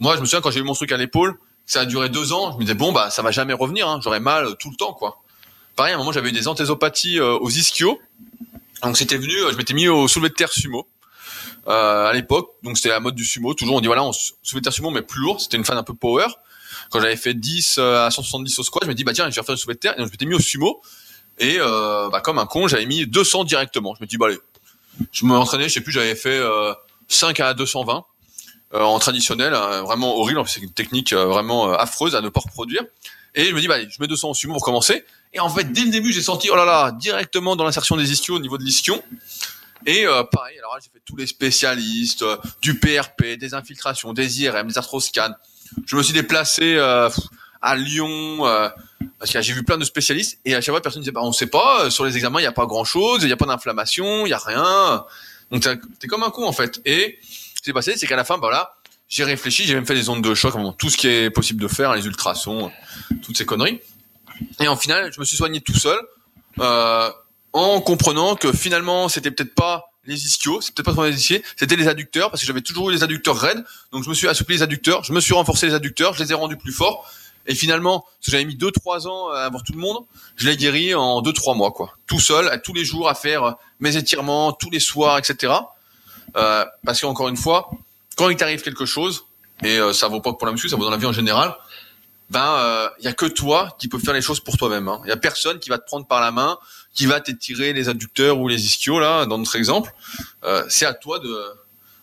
moi je me souviens quand j'ai eu mon truc à l'épaule, ça a duré deux ans, je me disais bon bah ça va jamais revenir, hein. j'aurai mal tout le temps quoi pareil, à un moment, j'avais eu des anthésopathies euh, aux ischios. Donc c'était venu, euh, je m'étais mis au soulevé de terre sumo. Euh, à l'époque, donc c'était la mode du sumo. Toujours, on dit voilà, on soulevé de terre sumo, mais plus lourd. C'était une fan un peu power. Quand j'avais fait 10 à 170 au squat, je me dis bah tiens, je vais faire le soulevé de terre. Et donc je m'étais mis au sumo. Et bah, comme un con, j'avais mis 200 directement. Je me dis bah allez, je me entraînais, je sais plus, j'avais fait 5 à 220 en traditionnel, hein, vraiment horrible. C'est une technique vraiment affreuse à ne pas reproduire. Et je me dis bah je mets 200 au sumo pour commencer. Et en fait, dès le début, j'ai senti, oh là là, directement dans l'insertion des ischios au niveau de l'ischion. Et euh, pareil, alors j'ai fait tous les spécialistes, euh, du PRP, des infiltrations, des IRM, des arthroscans. Je me suis déplacé euh, à Lyon, parce que j'ai vu plein de spécialistes, et à chaque fois, personne disait, bah on sait pas, sur les examens, il n'y a pas grand-chose, il n'y a pas d'inflammation, il n'y a rien. Donc t'es comme un con, en fait. Et ce qui s'est passé, c'est qu'à la fin, bah voilà, j'ai réfléchi, j'ai même fait des ondes de choc, tout ce qui est possible de faire, les ultrasons, toutes ces conneries. Et en final, je me suis soigné tout seul, euh, en comprenant que finalement, c'était peut-être pas les ischios, c'est peut-être pas les ischios, c'était les adducteurs, parce que j'avais toujours eu les adducteurs raides, donc je me suis assoupli les adducteurs, je me suis renforcé les adducteurs, je les ai rendus plus forts, et finalement, parce que j'avais mis 2-3 ans à avoir tout le monde, je l'ai guéri en 2-3 mois, quoi. Tout seul, tous les jours, à faire mes étirements, tous les soirs, etc. Euh, parce qu'encore une fois, quand il t'arrive quelque chose, et euh, ça vaut pas pour la muscu, ça vaut dans la vie en général, ben il euh, y a que toi qui peux faire les choses pour toi-même. Il hein. y a personne qui va te prendre par la main, qui va t'étirer les adducteurs ou les ischios là dans notre exemple. Euh, c'est à toi de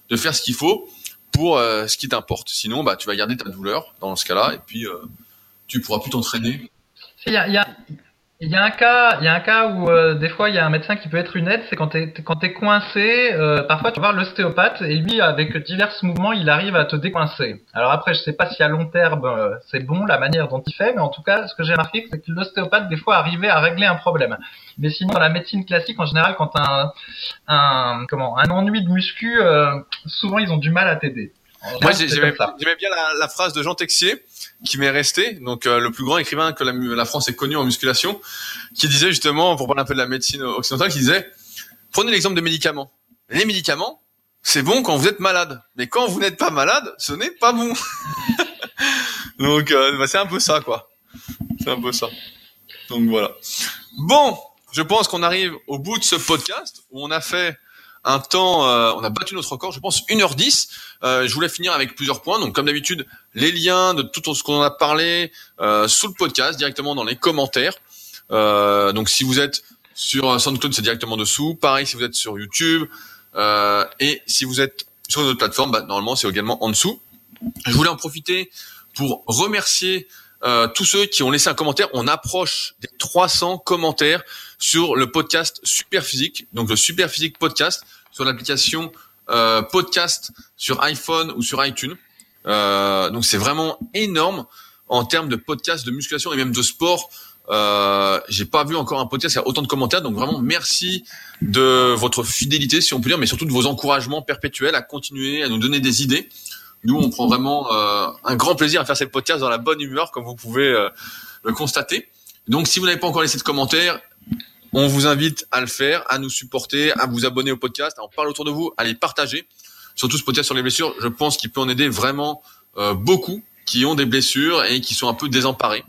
de faire ce qu'il faut pour euh, ce qui t'importe. Sinon, bah tu vas garder ta douleur dans ce cas-là et puis euh, tu pourras plus t'entraîner. Il y a, il y a un cas, il y a un cas où euh, des fois il y a un médecin qui peut être une aide, c'est quand t'es quand t'es coincé. Euh, parfois tu vas voir l'ostéopathe et lui avec divers mouvements il arrive à te décoincer. Alors après je sais pas si à long terme euh, c'est bon la manière dont il fait, mais en tout cas ce que j'ai remarqué c'est que l'ostéopathe des fois arrivait à régler un problème. Mais sinon dans la médecine classique en général quand un, un comment un ennui de muscu, souvent ils ont du mal à t'aider. Moi j'aimais bien la, la, phrase de Jean Texier qui m'est resté, donc euh, le plus grand écrivain que la, France ait connu en musculation, qui disait justement, pour parler un peu de la médecine occidentale, qui disait, prenez l'exemple des médicaments. Les médicaments, c'est bon quand vous êtes malade, mais quand vous n'êtes pas malade, ce n'est pas bon. <laughs> donc euh, bah, c'est un peu ça, quoi. C'est un peu ça. Donc voilà. Bon, je pense qu'on arrive au bout de ce podcast où on a fait un temps, euh, on a battu notre record, je pense 1h10. Euh, je voulais finir avec plusieurs points. Donc comme d'habitude, les liens de tout ce qu'on a parlé euh, sous le podcast, directement dans les commentaires. Euh, donc si vous êtes sur SoundCloud, c'est directement dessous. Pareil si vous êtes sur YouTube. Euh, et si vous êtes sur une autre plateforme, bah, normalement c'est également en dessous. Je voulais en profiter pour remercier euh, tous ceux qui ont laissé un commentaire. On approche des 300 commentaires sur le podcast Super Physique, donc le Super Physique podcast sur l'application euh, podcast sur iPhone ou sur iTunes. Euh, donc c'est vraiment énorme en termes de podcast de musculation et même de sport. Euh, j'ai pas vu encore un podcast qui a autant de commentaires, donc vraiment merci de votre fidélité, si on peut dire, mais surtout de vos encouragements perpétuels à continuer à nous donner des idées. Nous, on prend vraiment euh, un grand plaisir à faire ces podcasts dans la bonne humeur, comme vous pouvez euh, le constater. Donc, si vous n'avez pas encore laissé de commentaires, on vous invite à le faire, à nous supporter, à vous abonner au podcast, à en parler autour de vous, à les partager. Surtout ce podcast sur les blessures, je pense qu'il peut en aider vraiment euh, beaucoup qui ont des blessures et qui sont un peu désemparés.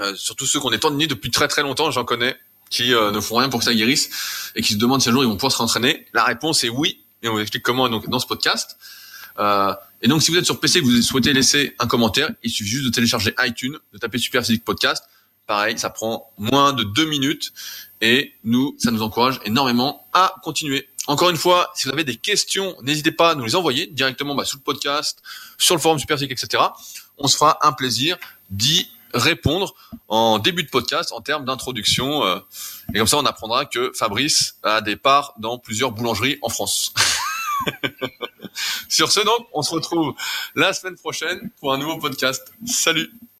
Euh, surtout ceux qu'on est tendus depuis très très longtemps, j'en connais, qui euh, ne font rien pour que ça guérisse et qui se demandent si un jour ils vont pouvoir se rentraîner. La réponse est oui, et on vous explique comment donc, dans ce podcast. Euh, et donc si vous êtes sur PC et que vous souhaitez laisser un commentaire, il suffit juste de télécharger iTunes, de taper Super Physique Podcast. Pareil, ça prend moins de deux minutes et nous, ça nous encourage énormément à continuer. Encore une fois, si vous avez des questions, n'hésitez pas à nous les envoyer directement bah, sous le podcast, sur le forum Super Physique, etc. On se fera un plaisir d'y répondre en début de podcast en termes d'introduction. euh, et comme ça, on apprendra que Fabrice a des parts dans plusieurs boulangeries en France. <laughs> Sur ce, donc, on se retrouve la semaine prochaine pour un nouveau podcast. Salut